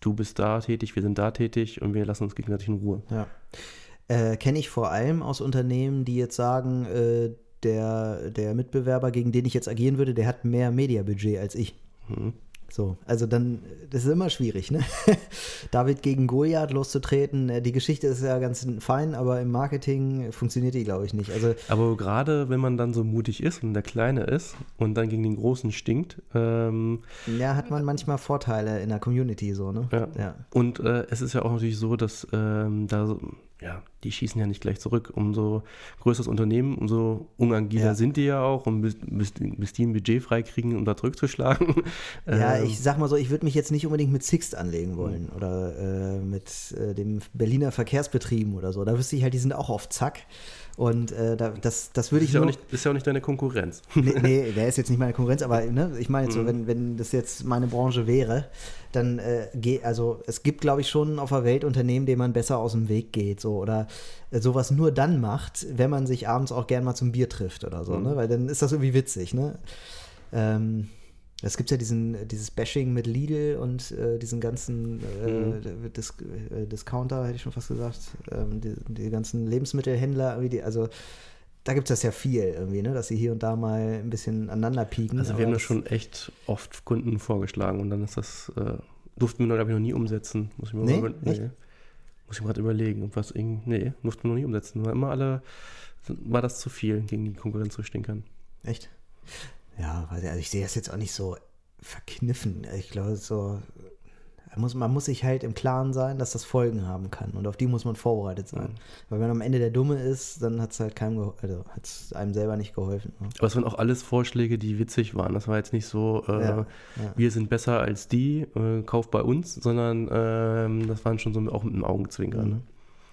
S2: du bist da tätig, wir sind da tätig und wir lassen uns gegenseitig in Ruhe.
S1: Ja. Äh, Kenne ich vor allem aus Unternehmen, die jetzt sagen, äh, der, der Mitbewerber, gegen den ich jetzt agieren würde, der hat mehr Mediabudget als ich.
S2: Mhm.
S1: So, also dann, das ist immer schwierig, ne? David gegen Goliath loszutreten, äh, die Geschichte ist ja ganz fein, aber im Marketing funktioniert die, glaube ich, nicht. Also,
S2: Aber gerade wenn man dann so mutig ist und der Kleine ist und dann gegen den Großen stinkt, ähm,
S1: ja, hat man manchmal Vorteile in der Community, so, ne?
S2: Ja.
S1: ja.
S2: Und äh, es ist ja auch natürlich so, dass ähm, da, ja, die schießen ja nicht gleich zurück. Umso größer das Unternehmen, umso unagiler
S1: Ja.
S2: sind die ja auch und bis, bis, bis die ein Budget freikriegen, um da zurückzuschlagen.
S1: Ja,
S2: Ähm,
S1: ich sag mal so, ich würde mich jetzt nicht unbedingt mit Sixt anlegen wollen oder äh, mit äh, dem Berliner Verkehrsbetrieben oder so. Da wüsste ich halt, die sind auch auf Zack. Und äh, da, das, das würde ich
S2: ist, ja auch
S1: nur.
S2: nicht, ist ja auch nicht deine Konkurrenz.
S1: Nee, nee, der ist jetzt nicht meine Konkurrenz, aber ne, ich meine
S2: Mhm.
S1: jetzt so, wenn, wenn das jetzt meine Branche wäre, dann äh, geh, also es gibt, glaube ich, schon auf der Welt Unternehmen, denen man besser aus dem Weg geht, so oder äh, sowas nur dann macht, wenn man sich abends auch gern mal zum Bier trifft oder so,
S2: Mhm.
S1: ne? Weil dann ist das irgendwie witzig, ne? Ähm, es gibt ja diesen, dieses Bashing mit Lidl und äh, diesen ganzen äh,
S2: Mhm.
S1: Dis äh, Discounter, hätte ich schon fast gesagt, ähm, die, die ganzen Lebensmittelhändler, die, also da gibt es das ja viel irgendwie, ne? dass sie hier und da mal ein bisschen aneinander pieken.
S2: Also wir haben das schon echt oft Kunden vorgeschlagen und dann ist das, äh, durften wir, glaube ich, noch nie umsetzen. Muss ich mir
S1: Nee?
S2: mal nee. Muss ich mir gerade überlegen, ob was irgendwie, nee, durften wir noch nie umsetzen. War immer alle, war das zu viel, gegen die Konkurrenz zu stinkern.
S1: Echt? Ja, also ich sehe das jetzt auch nicht so verkniffen. Ich glaube, so. Man muss, man muss sich halt im Klaren sein, dass das Folgen haben kann. Und auf die muss man vorbereitet sein.
S2: Mhm.
S1: Weil wenn am Ende der Dumme ist, dann hat es halt keinem also hat's einem selber nicht geholfen. Ne?
S2: Aber es waren auch alles Vorschläge, die witzig waren. Das war jetzt nicht so, äh,
S1: Ja, ja.
S2: wir sind besser als die, äh, kauf bei uns, sondern ähm, das waren schon so auch mit einem Augenzwinkern. Ne?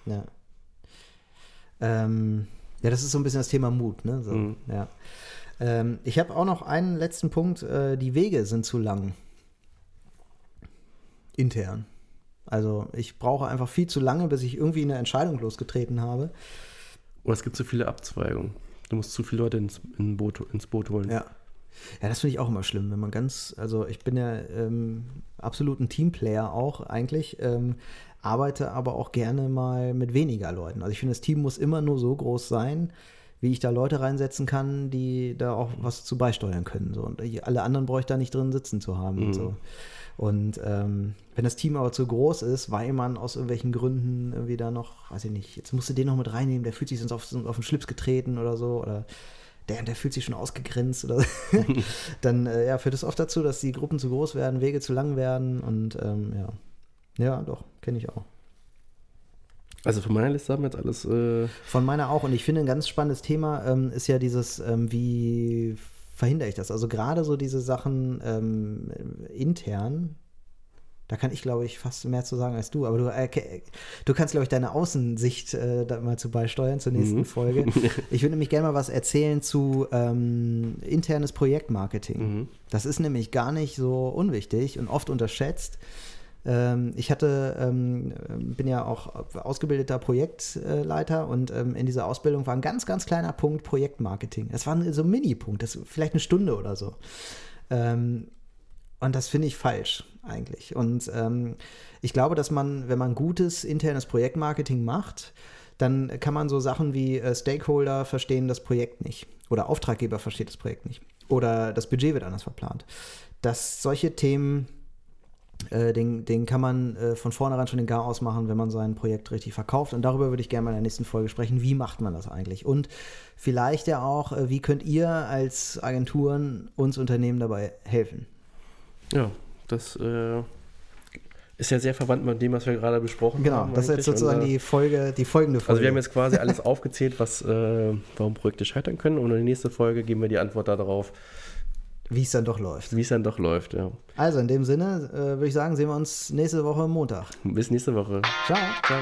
S1: Ja. Ähm, ja, das ist so ein bisschen das Thema Mut, ne? So,
S2: Mhm.
S1: ja. Ähm, ich habe auch noch einen letzten Punkt. Äh, die Wege sind zu lang. Intern. Also ich brauche einfach viel zu lange, bis ich irgendwie eine Entscheidung losgetreten habe.
S2: Oder es gibt zu viele Abzweigungen. Du musst zu viele Leute ins, in Boot, ins Boot holen.
S1: Ja. Ja, das finde ich auch immer schlimm, wenn man ganz, also ich bin ja ähm, absolut ein Teamplayer auch eigentlich, ähm, arbeite aber auch gerne mal mit weniger Leuten. Also ich finde, das Team muss immer nur so groß sein, wie ich da Leute reinsetzen kann, die da auch was zu beisteuern können. So. Und alle anderen brauche ich da nicht drin sitzen zu haben. Und,
S2: Mhm.
S1: so. und ähm, wenn das Team aber zu groß ist, weil man aus irgendwelchen Gründen irgendwie da noch, weiß ich nicht, jetzt musst du den noch mit reinnehmen, der fühlt sich sonst auf, auf den Schlips getreten oder so. Oder der, der fühlt sich schon ausgegrenzt oder so. dann äh, ja, führt es oft dazu, dass die Gruppen zu groß werden, Wege zu lang werden und ähm, ja. Ja, doch, kenne ich auch.
S2: Also von meiner Liste haben wir jetzt alles. Äh,
S1: Von meiner auch. Und ich finde, ein ganz spannendes Thema ähm, ist ja dieses, ähm, wie verhindere ich das? Also gerade so diese Sachen ähm, intern, da kann ich, glaube ich, fast mehr zu sagen als du. Aber du, äh, du kannst, glaube ich, deine Außensicht äh, da mal zu beisteuern zur nächsten
S2: Mhm.
S1: Folge. Ich würde nämlich gerne mal was erzählen zu ähm, internes Projektmarketing.
S2: mhm.
S1: Das ist nämlich gar nicht so unwichtig und oft unterschätzt. Ähm, ich hatte, ähm, bin ja auch ausgebildeter Projektleiter und ähm, in dieser Ausbildung war ein ganz, ganz kleiner Punkt Projektmarketing. Das war so ein Mini-Punkt, vielleicht eine Stunde oder so. Und das finde ich falsch eigentlich. Und ich glaube, dass man, wenn man gutes internes Projektmarketing macht, dann kann man so Sachen wie äh, Stakeholder verstehen das Projekt nicht. Oder Auftraggeber versteht das Projekt nicht. Oder das Budget wird anders verplant. Dass solche Themen, äh, den, den kann man äh, von vornherein schon den Gar ausmachen, wenn man sein Projekt richtig verkauft. Und darüber würde ich gerne mal in der nächsten Folge sprechen. Wie macht man das eigentlich? Und vielleicht ja auch, äh, wie könnt ihr als Agenturen uns Unternehmen dabei helfen?
S2: Ja, das äh, ist ja sehr verwandt mit dem, was wir gerade besprochen
S1: Genau,
S2: haben.
S1: das ist jetzt sozusagen
S2: Und, äh,
S1: die Folge, die folgende Folge.
S2: Also wir haben jetzt quasi alles aufgezählt, was, warum Projekte scheitern können. Und in der nächsten Folge geben wir die Antwort darauf,
S1: wie es dann doch läuft.
S2: wie es dann doch läuft. Ja.
S1: Also in dem Sinne äh, würde ich sagen, sehen wir uns nächste Woche Montag.
S2: Bis nächste Woche.
S1: Ciao.
S2: Ciao.